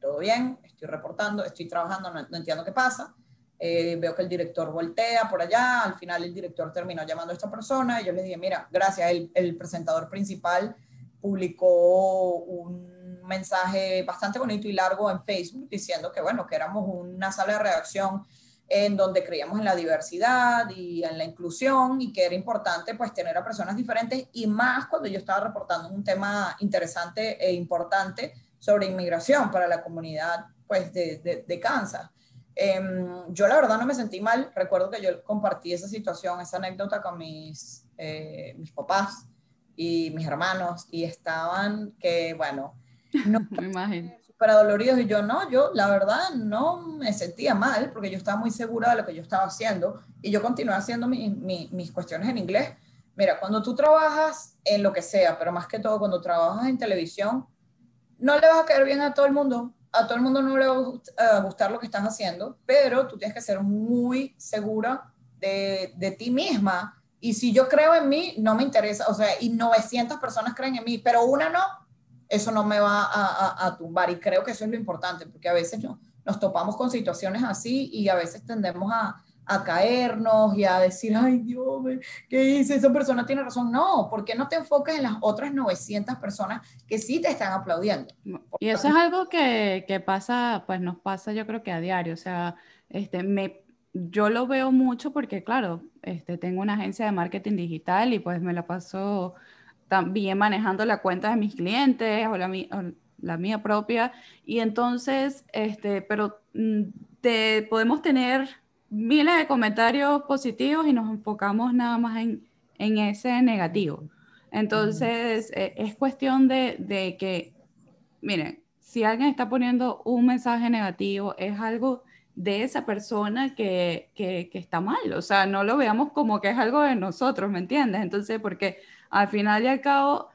todo bien, estoy reportando, estoy trabajando, no, entiendo qué pasa. Eh, veo que el director voltea por allá, al final el director terminó llamando a esta persona y yo le dije, mira, gracias, el, el presentador principal publicó un mensaje bastante bonito y largo en Facebook diciendo que, bueno, que éramos una sala de redacción en donde creíamos en la diversidad y en la inclusión y que era importante pues tener a personas diferentes y más cuando yo estaba reportando un tema interesante e importante sobre inmigración para la comunidad pues, de, de, Kansas. Em, yo la verdad no me sentí mal, recuerdo que yo compartí esa situación, esa anécdota con mis, eh, mis papás y mis hermanos y estaban que, bueno, no me imagino. Súper doloridos y yo no, yo la verdad no me sentía mal porque yo estaba muy segura de lo que yo estaba haciendo y yo continué haciendo mis cuestiones en inglés. Mira, cuando tú trabajas en lo que sea, pero más que todo cuando trabajas en televisión, no le vas a caer bien a todo el mundo, a todo el mundo no le va a gustar lo que estás haciendo, pero tú tienes que ser muy segura de, de ti misma. Y si yo creo en mí, no me interesa, o sea, y 900 personas creen en mí, pero una no, eso no me va a, a, tumbar. Y creo que eso es lo importante, porque a veces no, nos topamos con situaciones así y a veces tendemos a, a caernos y a decir, ay Dios, ¿qué hice? Esa persona tiene razón. No, ¿por qué no te enfocas en las otras 900 personas que sí te están aplaudiendo? Y eso es algo que, que, pasa, pues nos pasa yo creo que a diario. O sea, este, me, yo lo veo mucho porque, claro, este, tengo una agencia de marketing digital y pues me la paso también manejando la cuenta de mis clientes o la, la mía propia. Y entonces, este, pero mm, te, podemos tener miles de comentarios positivos y nos enfocamos nada más en, en ese negativo. Entonces, e, es cuestión de, de que, miren, si alguien está poniendo un mensaje negativo, es algo de esa persona que, que, está mal. O sea, no lo veamos como que es algo de nosotros, ¿me entiendes? Entonces, porque al final y al cabo,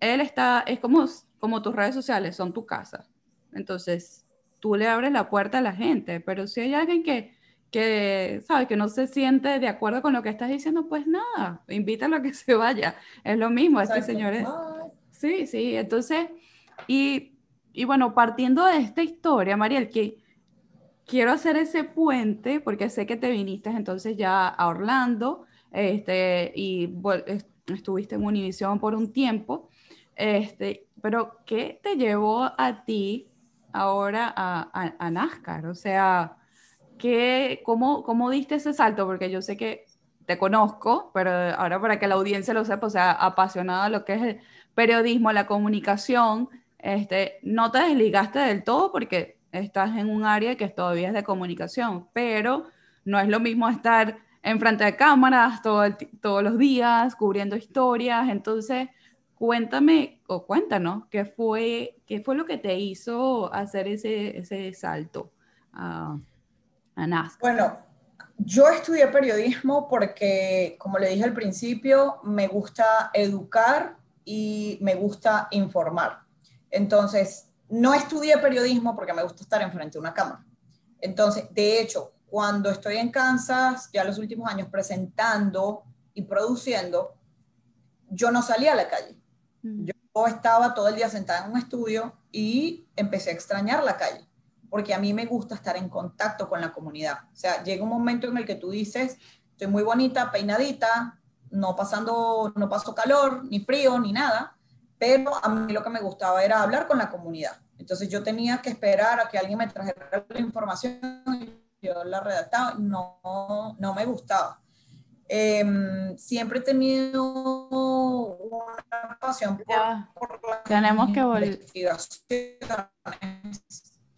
él está, es como, como tus redes sociales, son tu casa. Entonces, tú le abres la puerta a la gente, pero si hay alguien que, que, ¿sabes? Que no se siente de acuerdo con lo que estás diciendo, pues nada, invítalo a que se vaya. Es lo mismo, este señor Sí, sí, entonces, y, y bueno, partiendo de esta historia, Mariel, que quiero hacer ese puente porque sé que te viniste entonces ya a Orlando este, y estuviste en Univision por un tiempo, este, pero ¿qué te llevó a ti ahora a, a, NASCAR? O sea, ¿qué, cómo, ¿cómo diste ese salto? Porque yo sé que te conozco, pero ahora para que la audiencia lo sepa, o sea, apasionada lo que es el periodismo, la comunicación, este, no te desligaste del todo porque estás en un área que todavía es de comunicación, pero no es lo mismo estar enfrente de cámaras todo todos los días, cubriendo historias. Entonces, cuéntame o cuéntanos qué fue, qué fue lo que te hizo hacer ese, ese salto a, a NASCAR. Bueno, yo estudié periodismo porque, como le dije al principio, me gusta educar y me gusta informar. Entonces, no estudié periodismo porque me gusta estar enfrente de una cámara. Entonces, de hecho, cuando estoy en Kansas, ya los últimos años presentando y produciendo, yo no salía a la calle. Mm. Yo estaba todo el día sentada en un estudio y empecé a extrañar la calle, porque a mí me gusta estar en contacto con la comunidad. O sea, llega un momento en el que tú dices, estoy muy bonita, peinadita, no pasando, no paso calor, ni frío, ni nada, pero a mí lo que me gustaba era hablar con la comunidad. Entonces yo tenía que esperar a que alguien me trajera la información yo la redactaba. No, no me gustaba. Em, siempre he tenido una pasión por, la Tenemos que.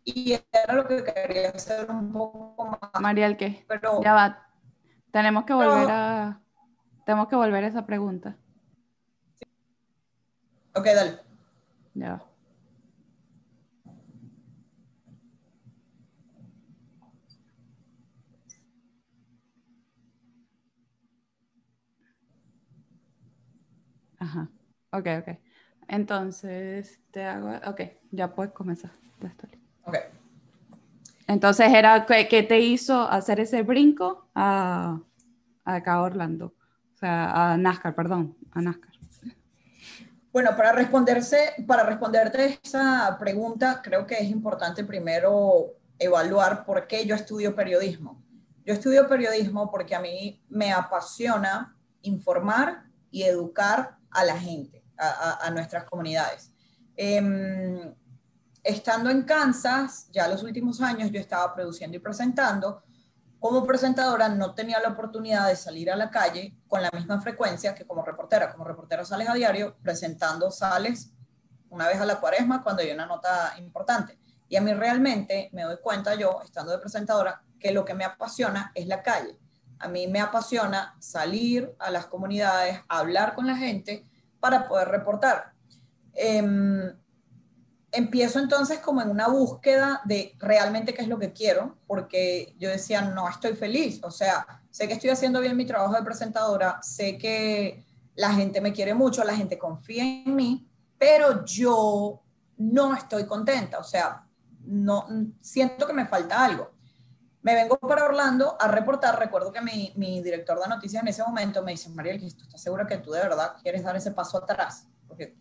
Y era lo que quería hacer un poco más. Mariel, ¿qué? Pero, ya va. Tenemos que volver a... Tenemos que volver a esa pregunta. Ok, dale. Ya. Ajá. Ok, ok. Entonces, te hago. Ok, ya puedes comenzar. Ya estoy. Ok. Entonces, era ¿qué, te hizo hacer ese brinco a, a acá a Orlando? O sea, a NASCAR, perdón, a NASCAR. Bueno, para, responderse, para responderte esa pregunta, creo que es importante primero evaluar por qué yo estudio periodismo. Yo estudio periodismo porque a mí me apasiona informar y educar a la gente, a, nuestras comunidades. Em, estando en Kansas, ya los últimos años yo estaba produciendo y presentando como presentadora no tenía la oportunidad de salir a la calle con la misma frecuencia que como reportera. Como reportera sales a diario, presentando sales una vez a la cuaresma cuando hay una nota importante. Y a mí realmente me doy cuenta yo, estando de presentadora, que lo que me apasiona es la calle. A mí me apasiona salir a las comunidades, hablar con la gente para poder reportar. Eh, empiezo entonces como en una búsqueda de realmente qué es lo que quiero, porque yo decía, no estoy feliz, o sea, sé que estoy haciendo bien mi trabajo de presentadora, sé que la gente me quiere mucho, la gente confía en mí, pero yo no estoy contenta, o sea, no siento que me falta algo. Me vengo para Orlando a reportar, recuerdo que mi, mi director de noticias en ese momento me dice, Mariel, ¿tú estás segura que tú de verdad quieres dar ese paso atrás? Porque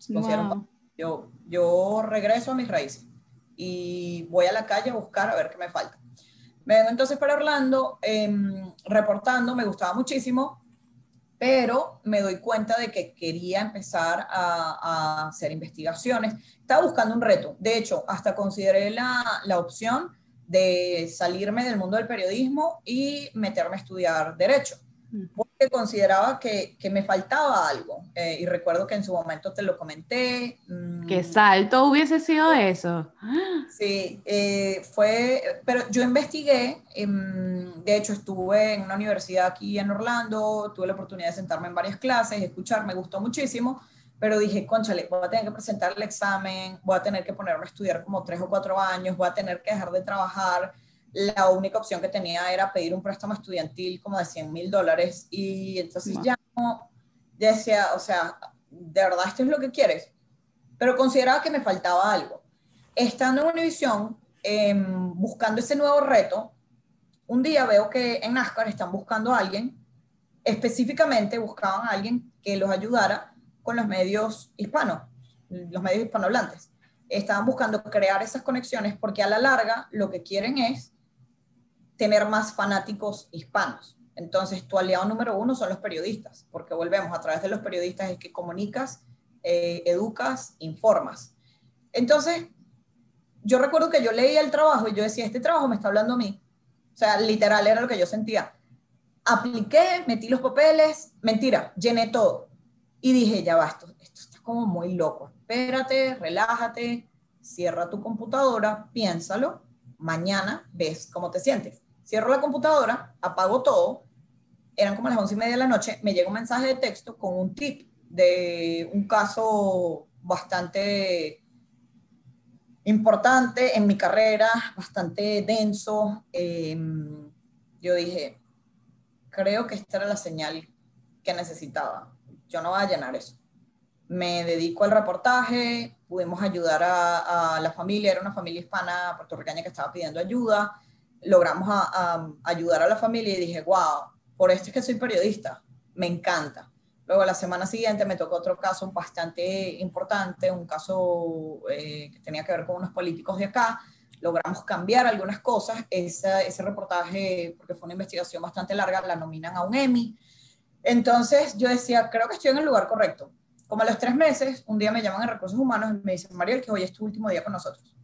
yo, yo regreso a mis raíces y voy a la calle a buscar a ver qué me falta. Me vengo entonces para Orlando, em, reportando, me gustaba muchísimo, pero me doy cuenta de que quería empezar a, a hacer investigaciones. Estaba buscando un reto. De hecho, hasta consideré la, la, opción de salirme del mundo del periodismo y meterme a estudiar derecho porque consideraba que, que me faltaba algo. Eh, y recuerdo que en su momento te lo comenté. Mm, ¿Qué salto hubiese sido eso? Sí, eh, fue, pero yo investigué, em, de hecho estuve en una universidad aquí en Orlando, tuve la oportunidad de sentarme en varias clases, escuchar, me gustó muchísimo, pero dije, conchale, voy a tener que presentar el examen, voy a tener que ponerme a estudiar como tres o cuatro años, voy a tener que dejar de trabajar la única opción que tenía era pedir un préstamo estudiantil como de 100 mil dólares y entonces ya no decía, o sea, ¿de verdad esto es lo que quieres? Pero consideraba que me faltaba algo. Estando en Univision, eh, buscando ese nuevo reto, un día veo que en NASCAR están buscando a alguien, específicamente buscaban a alguien que los ayudara con los medios hispanos, los medios hispanohablantes. Estaban buscando crear esas conexiones porque a la larga lo que quieren es tener más fanáticos hispanos. Entonces, tu aliado número uno son los periodistas, porque volvemos, a través de los periodistas es que comunicas, eh, educas, informas. Entonces, yo recuerdo que yo leía el trabajo y yo decía, este trabajo me está hablando a mí. O sea, literal era lo que yo sentía. Apliqué, metí los papeles, mentira, llené todo. Y dije, ya va, esto, esto está como muy loco. Espérate, relájate, cierra tu computadora, piénsalo, mañana ves cómo te sientes Cierro la computadora, apago todo, eran como las once y media de la noche, me llega un mensaje de texto con un tip de un caso bastante importante en mi carrera, bastante denso. Em, yo dije, creo que esta era la señal que necesitaba. Yo no voy a llenar eso. Me dedico al reportaje, pudimos ayudar a, la familia, era una familia hispana puertorriqueña que estaba pidiendo ayuda logramos ayudar a la familia y dije, wow, por esto es que soy periodista, me encanta. Luego la semana siguiente me tocó otro caso bastante importante, un caso eh, que tenía que ver con unos políticos de acá. Logramos cambiar algunas cosas. ese reportaje, porque fue una investigación bastante larga, la nominan a un Emmy. Entonces yo decía, creo que estoy en el lugar correcto. Como a los tres meses, un día me llaman en Recursos Humanos y me dicen, Mariel, que hoy es tu último día con nosotros.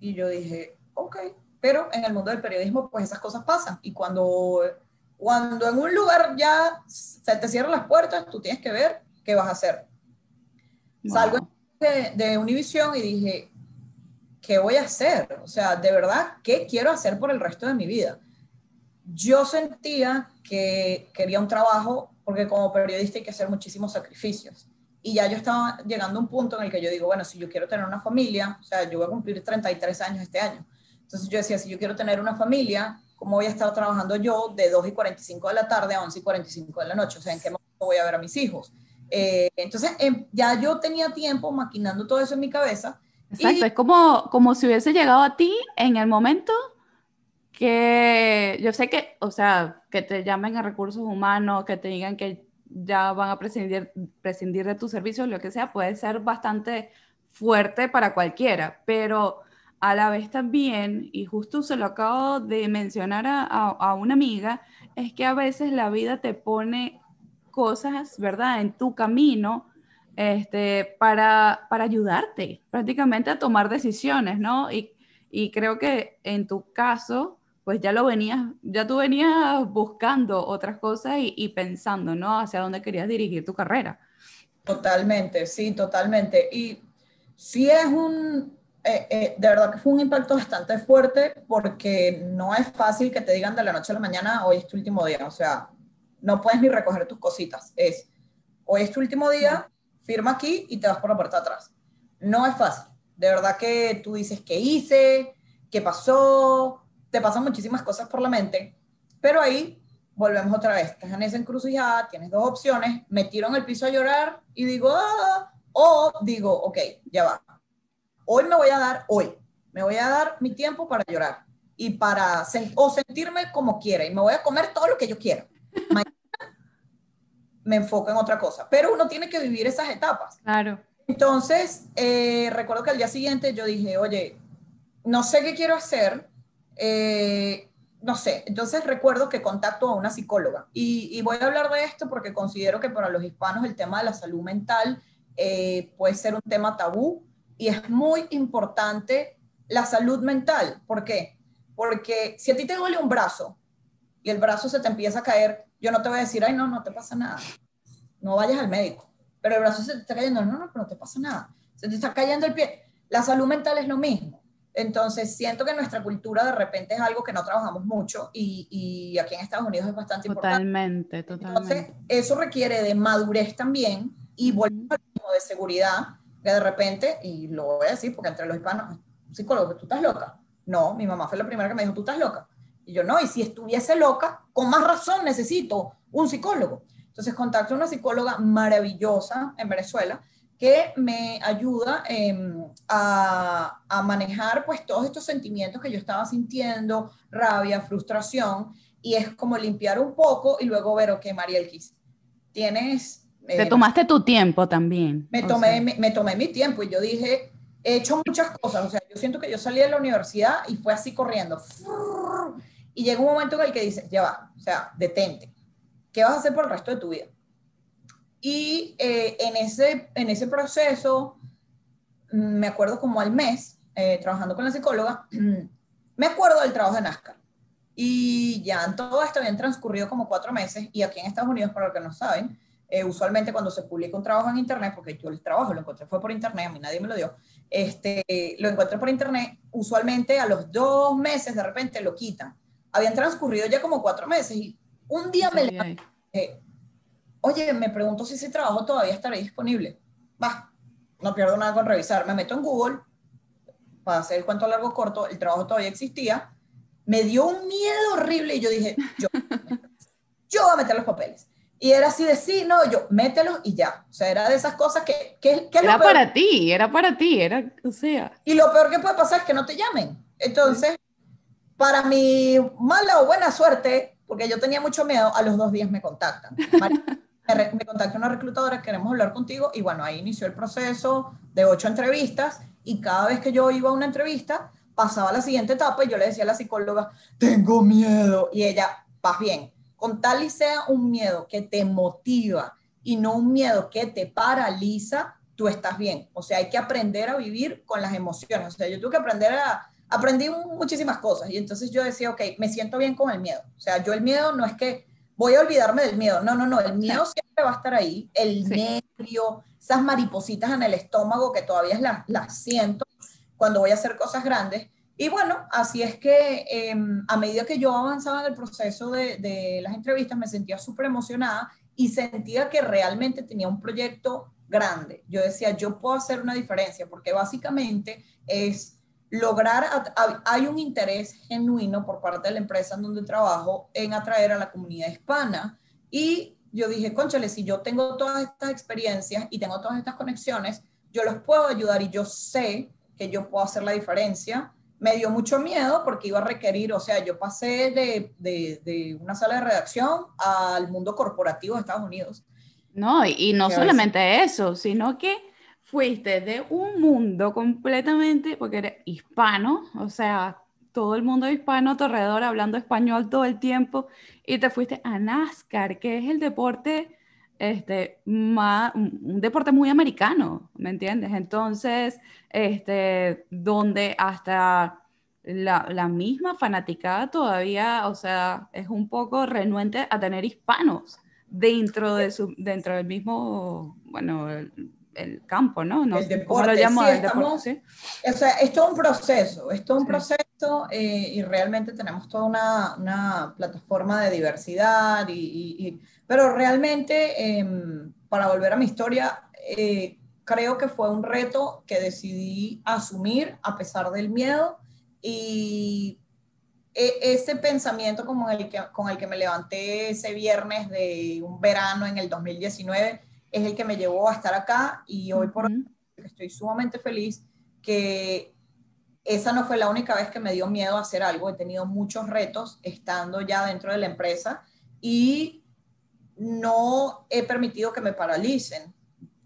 Y yo dije, ok, pero en el mundo del periodismo, pues esas cosas pasan. Y cuando, cuando en un lugar ya se te cierran las puertas, tú tienes que ver qué vas a hacer. Salgo de, de Univision y dije, ¿qué voy a hacer? O sea, de verdad, ¿qué quiero hacer por el resto de mi vida? Yo sentía que quería un trabajo porque como periodista hay que hacer muchísimos sacrificios. Y ya yo estaba llegando a un punto en el que yo digo, bueno, si yo quiero tener una familia, o sea, yo voy a cumplir 33 años este año. Entonces yo decía, si yo quiero tener una familia, ¿cómo voy a estar trabajando yo de 2 y 45 de la tarde a 11 y 45 de la noche? O sea, ¿en qué momento voy a ver a mis hijos? Eh, entonces em, ya yo tenía tiempo maquinando todo eso en mi cabeza. Exacto, es como, como si hubiese llegado a ti en el momento que yo sé que, o sea, que te llamen a recursos humanos, que te digan que ya van a prescindir, prescindir de tus servicios, lo que sea, puede ser bastante fuerte para cualquiera, pero a la vez también, y justo se lo acabo de mencionar a, una amiga, es que a veces la vida te pone cosas, ¿verdad?, en tu camino este, para, para ayudarte prácticamente a tomar decisiones, ¿no? Y, y creo que en tu caso, pues ya lo venías, ya tú venías buscando otras cosas y, pensando, ¿no? Hacia dónde querías dirigir tu carrera. Totalmente, sí, totalmente. Y sí es un, eh, eh, de verdad que fue un impacto bastante fuerte porque no es fácil que te digan de la noche a la mañana, hoy es tu último día, o sea, no puedes ni recoger tus cositas, es, hoy es tu último día, firma aquí y te vas por la puerta atrás. No es fácil, de verdad que tú dices qué hice, qué pasó, te pasan muchísimas cosas por la mente, pero ahí volvemos otra vez, estás en esa encrucijada, tienes dos opciones, me tiro en el piso a llorar y digo, ah", o digo, ok, ya va, hoy me voy a dar, hoy, me voy a dar mi tiempo para llorar y para o sentirme como quiera y me voy a comer todo lo que yo quiera. Mañana me enfoco en otra cosa, pero uno tiene que vivir esas etapas. Claro. Entonces, eh, recuerdo que al día siguiente yo dije, oye, no sé qué quiero hacer, eh, no sé, entonces recuerdo que contacto a una psicóloga y, voy a hablar de esto porque considero que para los hispanos el tema de la salud mental eh, puede ser un tema tabú y es muy importante la salud mental. ¿Por qué? Porque si a ti te duele un brazo y el brazo se te empieza a caer, yo no te voy a decir, ay, no, no te pasa nada. No vayas al médico. Pero el brazo se te está cayendo, no, no, pero no te pasa nada. Se te está cayendo el pie. La salud mental es lo mismo. Entonces, siento que nuestra cultura de repente es algo que no trabajamos mucho y, y aquí en Estados Unidos es bastante totalmente, importante. Totalmente, Entonces, eso requiere de madurez también y volver de seguridad, que de repente, y lo voy a decir porque entre los hispanos, psicólogo, tú estás loca. No, mi mamá fue la primera que me dijo, tú estás loca. Y yo, no, y si estuviese loca, con más razón necesito un psicólogo. Entonces contacto a una psicóloga maravillosa en Venezuela que me ayuda em, a, a, manejar pues todos estos sentimientos que yo estaba sintiendo, rabia, frustración, y es como limpiar un poco y luego ver, ok, Mariel Kiss, tienes... Eh, Te tomaste tu tiempo también. Me tomé, me, me, tomé mi tiempo y yo dije, he hecho muchas cosas, o sea, yo siento que yo salí de la universidad y fue así corriendo. Y llega un momento en el que dices, ya va, o sea, detente. ¿Qué vas a hacer por el resto de tu vida? Y eh, en, ese, en ese proceso, mm, me acuerdo como al mes, eh, trabajando con la psicóloga, me acuerdo del trabajo de NASCAR. Y ya en todo esto habían transcurrido como cuatro meses, y aquí en Estados Unidos, para los que no saben, eh, usualmente cuando se publica un trabajo en Internet, porque yo el trabajo lo encontré fue por Internet, a mí nadie me lo dio, este, lo encuentro por Internet, usualmente a los dos meses de repente lo quitan. Habían transcurrido ya como cuatro meses y un día me levanté, oye, me pregunto si ese trabajo todavía estará disponible. Va, no pierdo nada con revisar. Me meto en Google, para hacer el cuento largo corto, el trabajo todavía existía. Me dio un miedo horrible y yo dije, yo, yo voy a meter los papeles. Y era así de sí, no, yo, mételos y ya. O sea, era de esas cosas que... que, que era para ti, era para ti, era, o sea... Y lo peor que puede pasar es que no te llamen. Entonces, para mi mala o buena suerte, porque yo tenía mucho miedo, a los dos días me contactan me contacta una reclutadora, queremos hablar contigo, y bueno, ahí inició el proceso de ocho entrevistas, y cada vez que yo iba a una entrevista, pasaba a la siguiente etapa y yo le decía a la psicóloga, tengo miedo, y ella, vas bien, con tal y sea un miedo que te motiva y no un miedo que te paraliza, tú estás bien. O sea, hay que aprender a vivir con las emociones. O sea, yo tuve que aprender a, aprendí muchísimas cosas y entonces yo decía, ok, me siento bien con el miedo. O sea, yo el miedo no es que voy a olvidarme del miedo. No, no, no, el miedo siempre va a estar ahí, el nervio, esas maripositas en el estómago que todavía las, las siento cuando voy a hacer cosas grandes. Y bueno, así es que em, a medida que yo avanzaba en el proceso de, de las entrevistas, me sentía súper emocionada y sentía que realmente tenía un proyecto grande. Yo decía, yo puedo hacer una diferencia, porque básicamente es lograr, hay un interés genuino por parte de la empresa en donde trabajo en atraer a la comunidad hispana. Y yo dije, conchale, si yo tengo todas estas experiencias y tengo todas estas conexiones, yo los puedo ayudar y yo sé que yo puedo hacer la diferencia. Me dio mucho miedo porque iba a requerir, o sea, yo pasé de, de, de una sala de redacción al mundo corporativo de Estados Unidos. No, y no solamente eso, sino que fuiste de un mundo completamente, porque eres hispano, o sea, todo el mundo hispano a tu alrededor hablando español todo el tiempo, y te fuiste a NASCAR, que es el deporte, este, más, un deporte muy americano, ¿me entiendes? Entonces, este, donde hasta la, la, misma fanaticada todavía, o sea, es un poco renuente a tener hispanos dentro, de su, dentro del mismo, bueno, el campo, ¿no? no el deporte, lo llamo? Sí, deporte, O sea, es todo un proceso, es todo un proceso eh, y realmente tenemos toda una, una plataforma de diversidad, y, y, pero realmente, eh, para volver a mi historia, eh, creo que fue un reto que decidí asumir a pesar del miedo y e, ese pensamiento como el que, con el que me levanté ese viernes de un verano en el 2019 es el que me llevó a estar acá y hoy por hoy estoy sumamente feliz que esa no fue la única vez que me dio miedo a hacer algo. He tenido muchos retos estando ya dentro de la empresa y no he permitido que me paralicen.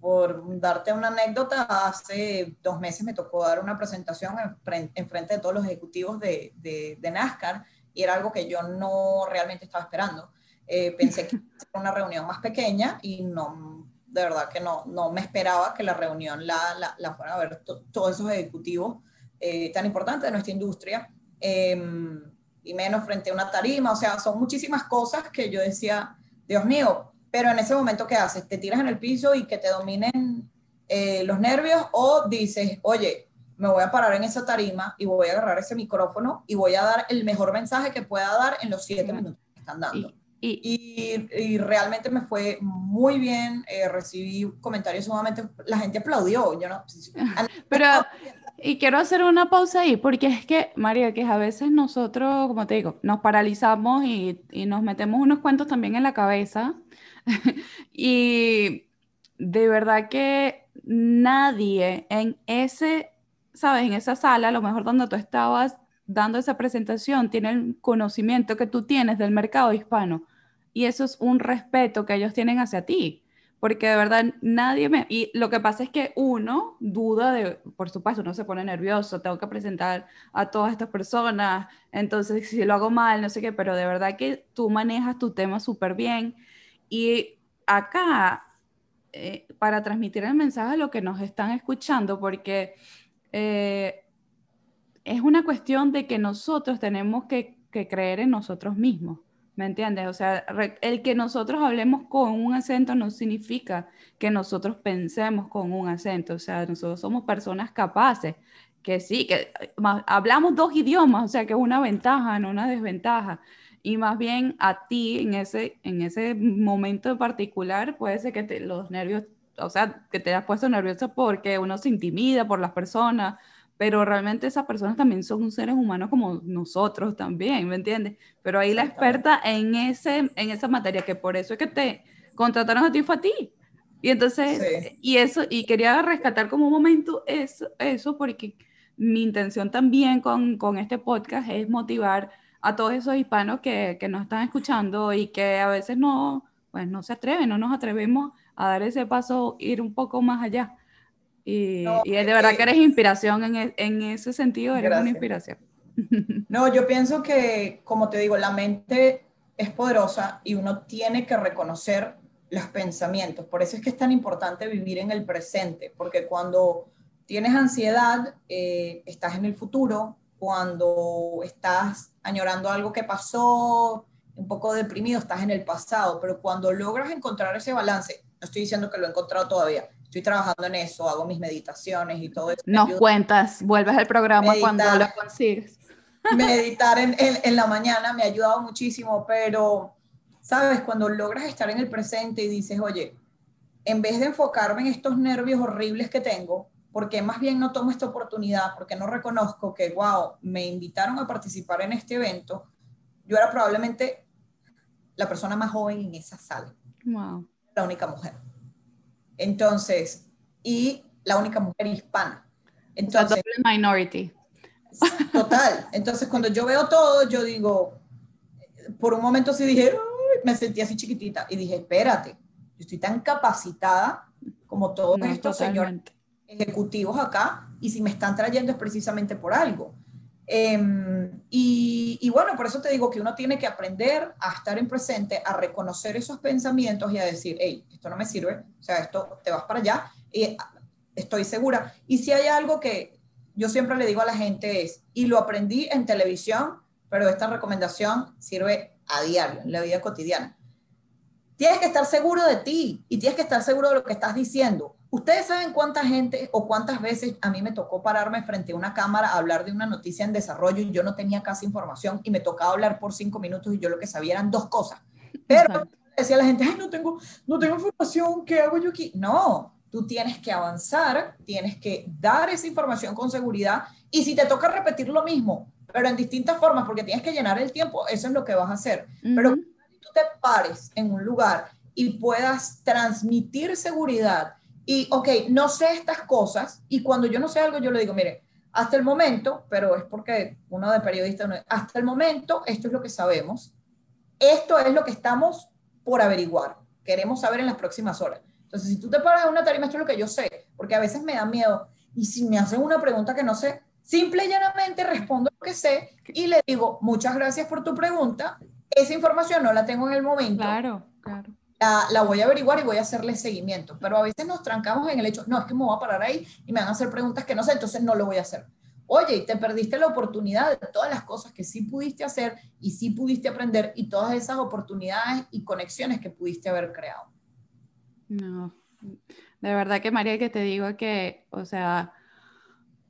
Por darte una anécdota, hace dos meses me tocó dar una presentación en, frente de todos los ejecutivos de, de, NASCAR y era algo que yo no realmente estaba esperando. Eh, pensé que era una reunión más pequeña y no, de verdad que no, no me esperaba que la reunión la, la, la fueran a ver todos esos ejecutivos eh, tan importante de nuestra industria, em, y menos frente a una tarima, o sea, son muchísimas cosas que yo decía, Dios mío, pero en ese momento, ¿qué haces? ¿Te tiras en el piso y que te dominen eh, los nervios o dices, oye, me voy a parar en esa tarima y voy a agarrar ese micrófono y voy a dar el mejor mensaje que pueda dar en los siete minutos que están dando? Y, y, realmente me fue muy bien, eh, recibí comentarios sumamente, la gente aplaudió, yo no... Pero, y quiero hacer una pausa ahí, porque es que, María, que a veces nosotros, como te digo, nos paralizamos y, y nos metemos unos cuentos también en la cabeza, y de verdad que nadie en ese, sabes, en esa sala, a lo mejor donde tú estabas dando esa presentación, tiene el conocimiento que tú tienes del mercado hispano. Y eso es un respeto que ellos tienen hacia ti. Porque de verdad nadie me... Y lo que pasa es que uno duda de, por supuesto, uno se pone nervioso, tengo que presentar a todas estas personas, entonces si lo hago mal, no sé qué, pero de verdad que tú manejas tu tema súper bien. Y acá, eh, para transmitir el mensaje a los que nos están escuchando, porque eh, es una cuestión de que nosotros tenemos que, creer en nosotros mismos. ¿Me entiendes? O sea, el que nosotros hablemos con un acento no significa que nosotros pensemos con un acento. O sea, nosotros somos personas capaces, que sí, que hablamos dos idiomas, o sea, que es una ventaja, no una desventaja. Y más bien a ti en ese, en ese momento en particular puede ser que te, los nervios, o sea, que te hayas puesto nervioso porque uno se intimida por las personas pero realmente esas personas también son seres humanos como nosotros también, ¿me entiendes? Pero ahí la experta en, ese, en esa materia, que por eso es que te contrataron a ti fue a ti. Y entonces, y eso, y quería rescatar como un momento eso, eso porque mi intención también con, con este podcast es motivar a todos esos hispanos que, que, nos están escuchando y que a veces no, pues no se atreven, no nos atrevemos a dar ese paso, ir un poco más allá. Y, de verdad que eres inspiración en, e, en ese sentido, eres una inspiración. No, yo pienso que, como te digo, la mente es poderosa y uno tiene que reconocer los pensamientos. Por eso es que es tan importante vivir en el presente, porque cuando tienes ansiedad, eh, estás en el futuro, cuando estás añorando algo que pasó, un poco deprimido, estás en el pasado, pero cuando logras encontrar ese balance, no estoy diciendo que lo he encontrado todavía, estoy trabajando en eso, hago mis meditaciones y todo eso. Nos cuentas, vuelves al programa cuando lo consigues. Meditar en, en, la mañana me ha ayudado muchísimo, pero, ¿sabes? Cuando logras estar en el presente y dices, oye, en vez de enfocarme en estos nervios horribles que tengo, porque más bien no tomo esta oportunidad, porque no reconozco que, wow, me invitaron a participar en este evento, yo era probablemente la persona más joven en esa sala. Wow. La única mujer. Entonces, y la única mujer hispana. Entonces, minority. Total. Entonces, cuando yo veo todo, yo digo, por un momento sí dije, me sentí así chiquitita y dije, espérate, yo estoy tan capacitada como todos estos señores ejecutivos acá y si me están trayendo es precisamente por algo. Em, y, bueno, por eso te digo que uno tiene que aprender a estar en presente, a reconocer esos pensamientos y a decir, hey, esto no me sirve, o sea, esto te vas para allá y estoy segura. Y si hay algo que yo siempre le digo a la gente es, y lo aprendí en televisión, pero esta recomendación sirve a diario, en la vida cotidiana. Tienes que estar seguro de ti y tienes que estar seguro de lo que estás diciendo. Ustedes saben cuánta gente o cuántas veces a mí me tocó pararme frente a una cámara a hablar de una noticia en desarrollo y yo no tenía casi información y me tocaba hablar por cinco minutos y yo lo que sabía eran dos cosas. Pero decía la gente, ay, no tengo, no tengo información, ¿qué hago yo aquí? No, tú tienes que avanzar, tienes que dar esa información con seguridad y si te toca repetir lo mismo, pero en distintas formas, porque tienes que llenar el tiempo, eso es lo que vas a hacer. Pero tú te pares en un lugar y puedas transmitir seguridad y, ok, no sé estas cosas y cuando yo no sé algo, yo le digo, mire, hasta el momento, pero es porque uno de periodista, hasta el momento, esto es lo que sabemos, esto es lo que estamos por averiguar, queremos saber en las próximas horas. Entonces, si tú te paras en una tarima, esto es lo que yo sé, porque a veces me da miedo y si me hacen una pregunta que no sé, simple y llanamente respondo lo que sé y le digo, muchas gracias por tu pregunta, esa información no la tengo en el momento. Claro, claro la, voy a averiguar y voy a hacerle seguimiento. Pero a veces nos trancamos en el hecho, no, es que me voy a parar ahí y me van a hacer preguntas que no sé, entonces no lo voy a hacer. oye, te perdiste la oportunidad de todas las cosas que sí pudiste hacer y sí pudiste aprender y todas esas oportunidades y conexiones que pudiste haber creado. No, de verdad que María, que te digo que, o sea,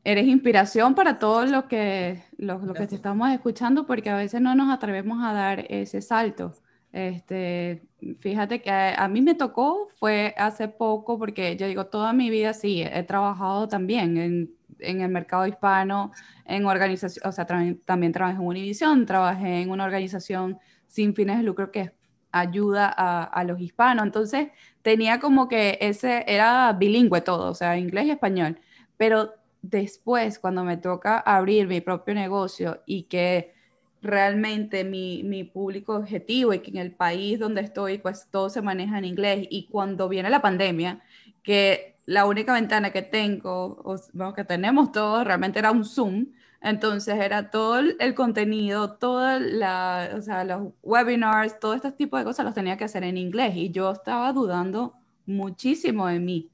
eres inspiración para todos los que, los, que te estamos escuchando porque a veces no nos atrevemos a dar ese salto. Este, fíjate que a, mí me tocó, fue hace poco, porque yo digo, toda mi vida sí, he trabajado también en, en el mercado hispano, en organización, o sea, también trabajé en Univision, trabajé en una organización sin fines de lucro que ayuda a, a, los hispanos, entonces tenía como que ese, era bilingüe todo, o sea, inglés y español, pero después, cuando me toca abrir mi propio negocio y que realmente mi, mi, público objetivo y que en el país donde estoy, pues todo se maneja en inglés. Y cuando viene la pandemia, que la única ventana que tengo, o que tenemos todos, realmente era un Zoom. Entonces era todo el contenido, toda la, o sea, los webinars, todo este tipo de cosas los tenía que hacer en inglés y yo estaba dudando muchísimo de mí.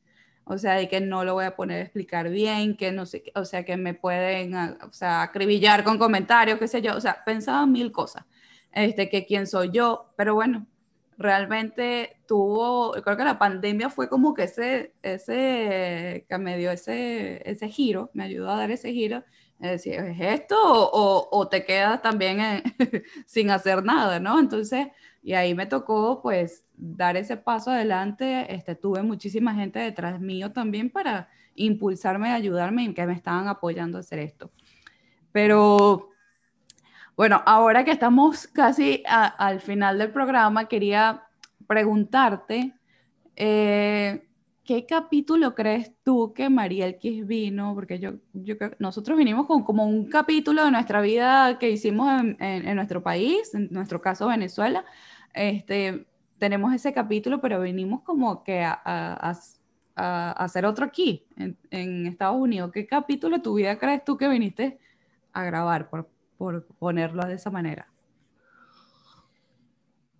O sea, de que no lo voy a poner a explicar bien, que no sé, o sea, que me pueden, ah, o sea, acribillar con comentarios, qué sé yo, o sea, pensaba mil cosas, este, que quién soy yo, pero bueno, realmente tuvo, creo que la pandemia fue como que ese, ese, que me dio ese, ese giro, me ayudó a dar ese giro, es decir, ¿es esto o, o, te quedas también sin hacer nada, ¿no? Entonces, y ahí me tocó pues dar ese paso adelante. Este, tuve muchísima gente detrás mío también para impulsarme, ayudarme y que me estaban apoyando a hacer esto. Pero bueno, ahora que estamos casi al final del programa, quería preguntarte, eh, ¿qué capítulo crees tú que María Elquis vino? Porque yo, yo nosotros vinimos con como un capítulo de nuestra vida que hicimos en, en nuestro país, en nuestro caso Venezuela, este, tenemos ese capítulo, pero venimos como que a, hacer otro aquí, en, Estados Unidos. ¿Qué capítulo de tu vida crees tú que viniste a grabar, por, ponerlo de esa manera?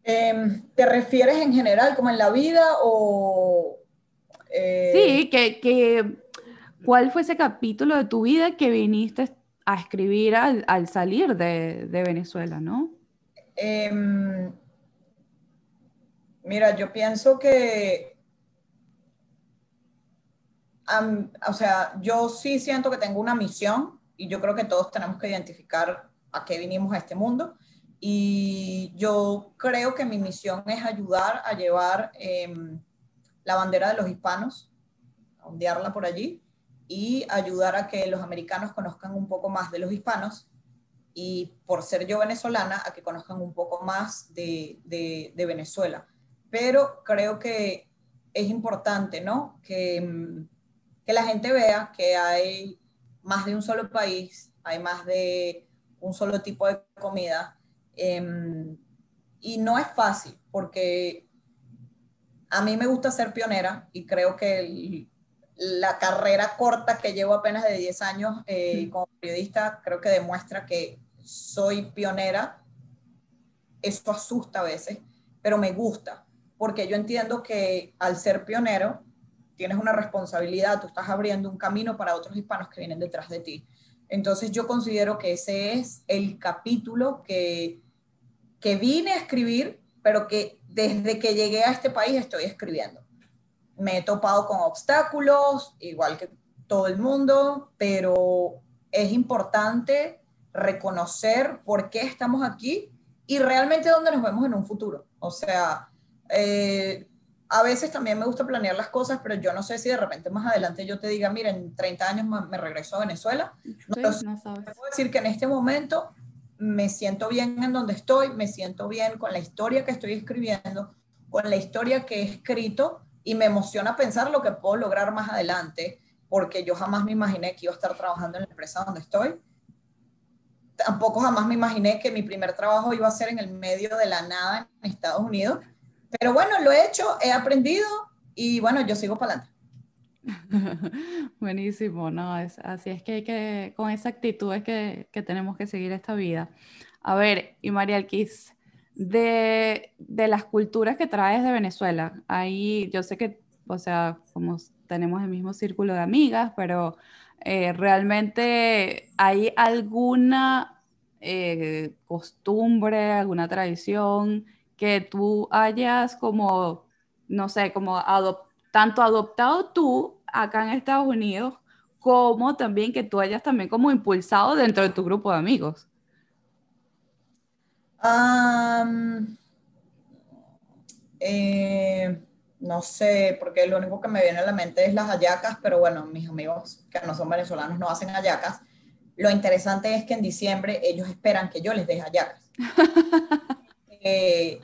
Em, ¿Te refieres en general, como en la vida o...? Eh? Sí, que, ¿cuál fue ese capítulo de tu vida que viniste a escribir al, salir de, Venezuela, no? Em, Mira, yo pienso que, o sea, yo sí siento que tengo una misión y yo creo que todos tenemos que identificar a qué vinimos a este mundo. Y yo creo que mi misión es ayudar a llevar em, la bandera de los hispanos, a ondearla por allí y ayudar a que los americanos conozcan un poco más de los hispanos y por ser yo venezolana, a que conozcan un poco más de, de Venezuela pero creo que es importante, ¿no? Que, mm, que la gente vea que hay más de un solo país, hay más de un solo tipo de comida. Em, y no es fácil, porque a mí me gusta ser pionera y creo que la carrera corta que llevo apenas de 10 años eh, como periodista, creo que demuestra que soy pionera. Eso asusta a veces, pero me gusta porque yo entiendo que al ser pionero tienes una responsabilidad, tú estás abriendo un camino para otros hispanos que vienen detrás de ti. Entonces yo considero que ese es el capítulo que, que vine a escribir, pero que desde que llegué a este país estoy escribiendo. Me he topado con obstáculos, igual que todo el mundo, pero es importante reconocer por qué estamos aquí y realmente dónde nos vemos en un futuro. O sea, eh, a veces también me gusta planear las cosas, pero yo no sé si de repente más adelante yo te diga, mira, en 30 años me regreso a Venezuela. No, puedo decir que en este momento me siento bien en donde estoy, me siento bien con la historia que estoy escribiendo, con la historia que he escrito y me emociona pensar lo que puedo lograr más adelante, porque yo jamás me imaginé que iba a estar trabajando en la empresa donde estoy. Tampoco jamás me imaginé que mi primer trabajo iba a ser en el medio de la nada en Estados Unidos pero bueno, lo he hecho, he aprendido y bueno, yo sigo para adelante. Buenísimo, no, es, así es que, hay que con esa actitud es que, que, tenemos que seguir esta vida. A ver, y María Alquiz, de, de las culturas que traes de Venezuela, ahí yo sé que, o sea, como tenemos el mismo círculo de amigas, pero eh, realmente hay alguna eh, costumbre, alguna tradición que tú hayas como, no sé, como tanto adoptado tú acá en Estados Unidos, como también que tú hayas también como impulsado dentro de tu grupo de amigos. Eh, no sé, porque lo único que me viene a la mente es las hallacas, pero bueno, mis amigos que no son venezolanos no hacen hallacas. Lo interesante es que en diciembre ellos esperan que yo les deje hallacas. Eh,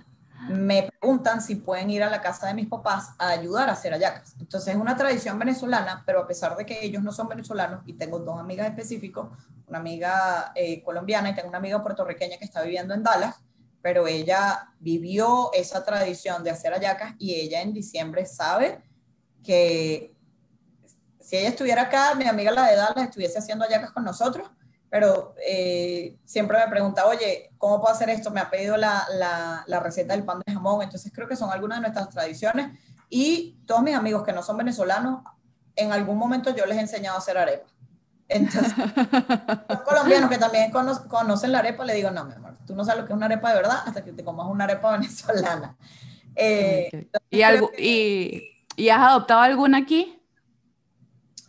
me preguntan si pueden ir a la casa de mis papás a ayudar a hacer hallacas. Entonces es una tradición venezolana, pero a pesar de que ellos no son venezolanos, y tengo dos amigas específicas, una amiga eh, colombiana y tengo una amiga puertorriqueña que está viviendo en Dallas, pero ella vivió esa tradición de hacer hallacas y ella en diciembre sabe que si ella estuviera acá, mi amiga la de Dallas estuviese haciendo hallacas con nosotros, pero eh, siempre me pregunta, oye, ¿cómo puedo hacer esto? Me ha pedido la, la, la, receta del pan de jamón, entonces creo que son algunas de nuestras tradiciones y todos mis amigos que no son venezolanos, en algún momento yo les he enseñado a hacer arepas. Entonces, los colombianos que también conocen la arepa, le digo, no, mi amor, tú no sabes lo que es una arepa de verdad hasta que te comas una arepa venezolana. Eh, ¿Y, algo, y, y, has adoptado alguna aquí?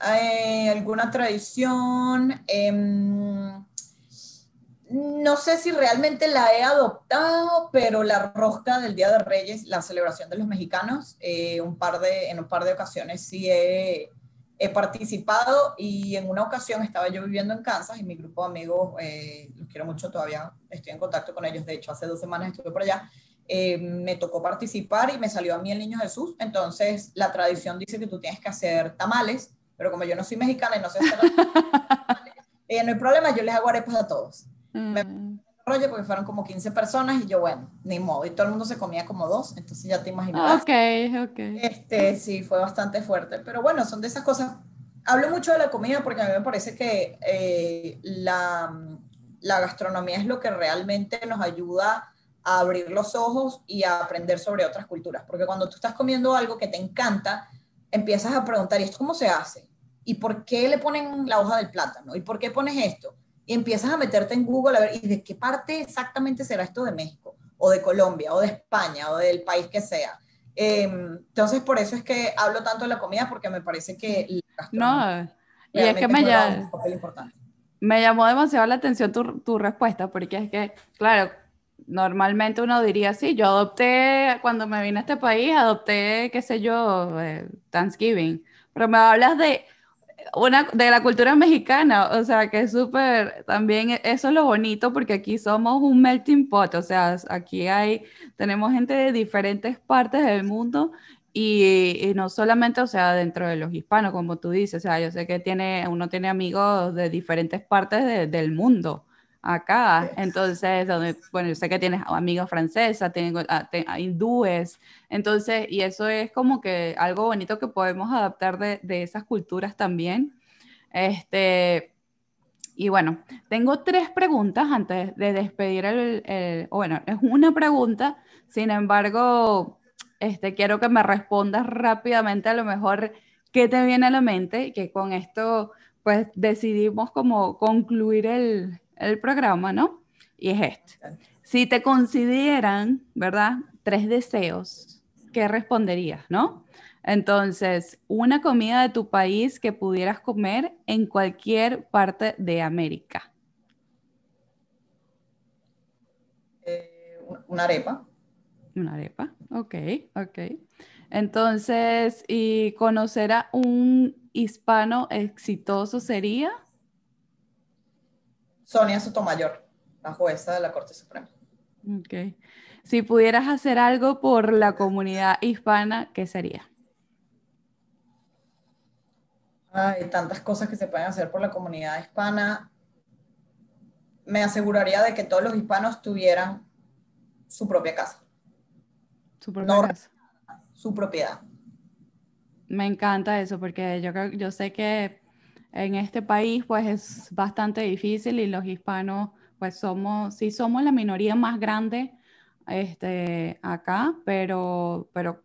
Eh, ¿Alguna tradición? Em, no sé si realmente la he adoptado, pero la rosca del Día de Reyes, la celebración de los mexicanos, eh, un par de, en un par de ocasiones sí he he participado y en una ocasión estaba yo viviendo en Kansas y mi grupo de amigos, eh, los quiero mucho todavía, estoy en contacto con ellos, de hecho hace dos semanas estuve por allá, eh, me tocó participar y me salió a mí el Niño Jesús, entonces la tradición dice que tú tienes que hacer tamales, pero como yo no soy mexicana y no sé hacer eh, no hay problema, yo les hago arepas a todos. Mm rollo porque fueron como 15 personas y yo, bueno, ni modo. Y todo el mundo se comía como dos, entonces ya te imaginas. Ok, ok. Este, sí, fue bastante fuerte. Pero bueno, son de esas cosas. Hablo mucho de la comida porque a mí me parece que eh, la, la gastronomía es lo que realmente nos ayuda a abrir los ojos y a aprender sobre otras culturas. Porque cuando tú estás comiendo algo que te encanta, empiezas a preguntar, ¿y esto cómo se hace? ¿Y por qué le ponen la hoja del plátano? ¿Y por qué pones esto? y empiezas a meterte en Google a ver, ¿y de qué parte exactamente será esto de México? O de Colombia, o de España, o del país que sea. Em, entonces, por eso es que hablo tanto de la comida, porque me parece que... no, y es que me, me llamó demasiado la atención tu, tu respuesta, porque es que, claro, normalmente uno diría, sí, yo adopté, cuando me vine a este país, adopté, qué sé yo, eh, Thanksgiving, pero me hablas de una de la cultura mexicana, o sea, que es súper, también eso es lo bonito porque aquí somos un melting pot, o sea, aquí hay, tenemos gente de diferentes partes del mundo y, no solamente, o sea, dentro de los hispanos, como tú dices, o sea, yo sé que tiene, uno tiene amigos de diferentes partes del mundo acá. Entonces, bueno, yo sé que tienes amigas francesas, tienes ah, hindúes, entonces, y eso es como que algo bonito que podemos adaptar de, de esas culturas también. Este, y bueno, tengo tres preguntas antes de despedir el, bueno, es una pregunta, sin embargo, este, quiero que me respondas rápidamente a lo mejor qué te viene a la mente, que con esto pues decidimos como concluir el, el programa, ¿no? Y es este. Si te consideran, ¿verdad? Tres deseos, ¿qué responderías, no? Entonces, una comida de tu país que pudieras comer en cualquier parte de América. Eh, una arepa. Una arepa, ok, ok. Entonces, ¿y conocer a un hispano exitoso sería? Sonia Sotomayor, la jueza de la Corte Suprema. Ok. Si pudieras hacer algo por la comunidad hispana, ¿qué sería? Hay tantas cosas que se pueden hacer por la comunidad hispana. Me aseguraría de que todos los hispanos tuvieran su propia casa. Su propia casa. Su propiedad. Me encanta eso porque yo, yo sé que en este país pues es bastante difícil y los hispanos pues somos, sí somos la minoría más grande este, acá, pero, pero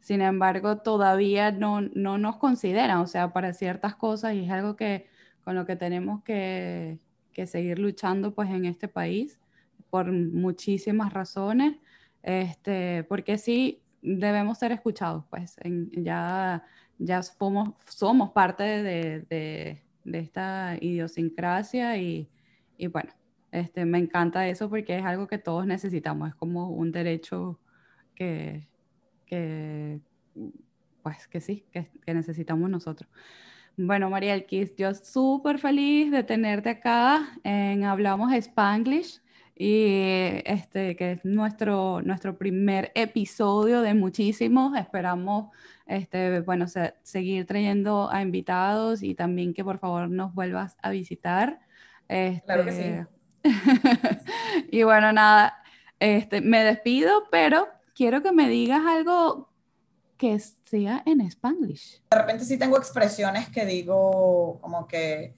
sin embargo, todavía no, no nos consideran, o sea, para ciertas cosas y es algo que con lo que tenemos que, que seguir luchando pues en este país por muchísimas razones, este, porque sí debemos ser escuchados, pues ya, ya somos, somos parte de, de, de esta idiosincrasia y, y bueno, este, me encanta eso porque es algo que todos necesitamos, es como un derecho que, que pues que sí, que, que necesitamos nosotros. Bueno, María Elquis, yo súper feliz de tenerte acá en Hablamos Spanglish y este que es nuestro, nuestro primer episodio de muchísimos. Esperamos este, bueno, seguir trayendo a invitados y también que por favor nos vuelvas a visitar. claro que sí. Este, y bueno, nada, este, me despido, pero quiero que me digas algo que sea en Spanglish. De repente sí tengo expresiones que digo como que,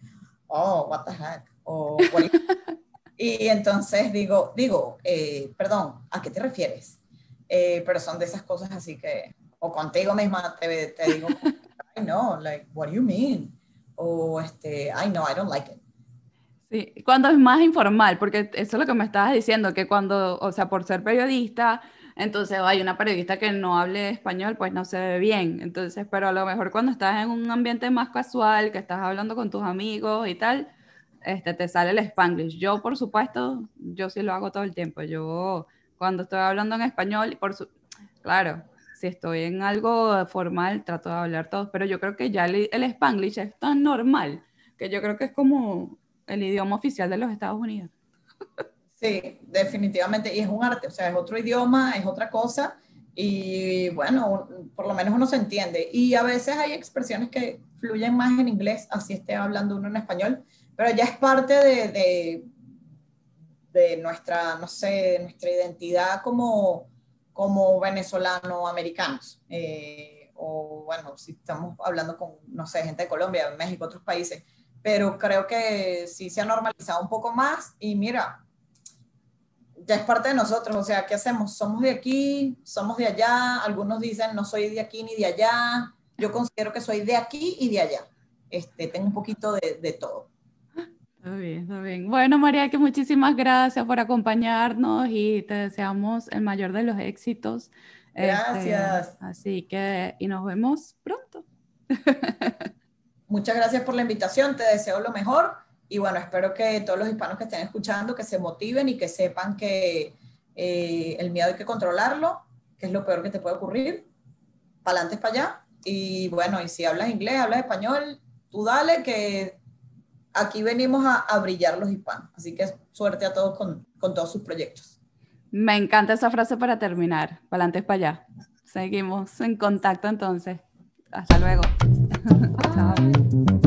oh, what the heck, o y entonces digo, digo, eh, perdón, ¿a qué te refieres? Eh, pero son de esas cosas así que, o contigo misma te, te digo, I know, like, what do you mean? O este, I know, I don't like it. Sí, cuando es más informal, porque eso es lo que me estabas diciendo, que cuando, o sea, por ser periodista, entonces hay una periodista que no hable español, pues no se ve bien. Entonces, pero a lo mejor cuando estás en un ambiente más casual, que estás hablando con tus amigos y tal, este, te sale el spanglish. Yo, por supuesto, yo sí lo hago todo el tiempo. Yo, cuando estoy hablando en español, por su... claro, si estoy en algo formal, trato de hablar todo, pero yo creo que ya el, el spanglish es tan normal que yo creo que es como el idioma oficial de los Estados Unidos. Sí, definitivamente. Y es un arte, o sea, es otro idioma, es otra cosa. Y bueno, por lo menos uno se entiende. Y a veces hay expresiones que fluyen más en inglés, así esté hablando uno en español, pero ya es parte de, de, de nuestra, no sé, nuestra identidad como, como venezolano-americanos. Eh, o bueno, si estamos hablando con, no sé, gente de Colombia, México, otros países pero creo que sí se ha normalizado un poco más y mira, ya es parte de nosotros, o sea, ¿qué hacemos? Somos de aquí, somos de allá, algunos dicen no soy de aquí ni de allá, yo considero que soy de aquí y de allá, este, tengo un poquito de, de todo. Está bien, está bien. Bueno, María, que muchísimas gracias por acompañarnos y te deseamos el mayor de los éxitos. Gracias. Este, así que, y nos vemos pronto. Muchas gracias por la invitación, te deseo lo mejor y bueno, espero que todos los hispanos que estén escuchando, que se motiven y que sepan que eh, el miedo hay que controlarlo, que es lo peor que te puede ocurrir, para adelante para allá. Y bueno, y si hablas inglés, hablas español, tú dale que aquí venimos a, brillar los hispanos. Así que suerte a todos con, con todos sus proyectos. Me encanta esa frase para terminar, para adelante para allá. Seguimos en contacto entonces. Hasta luego. Chao.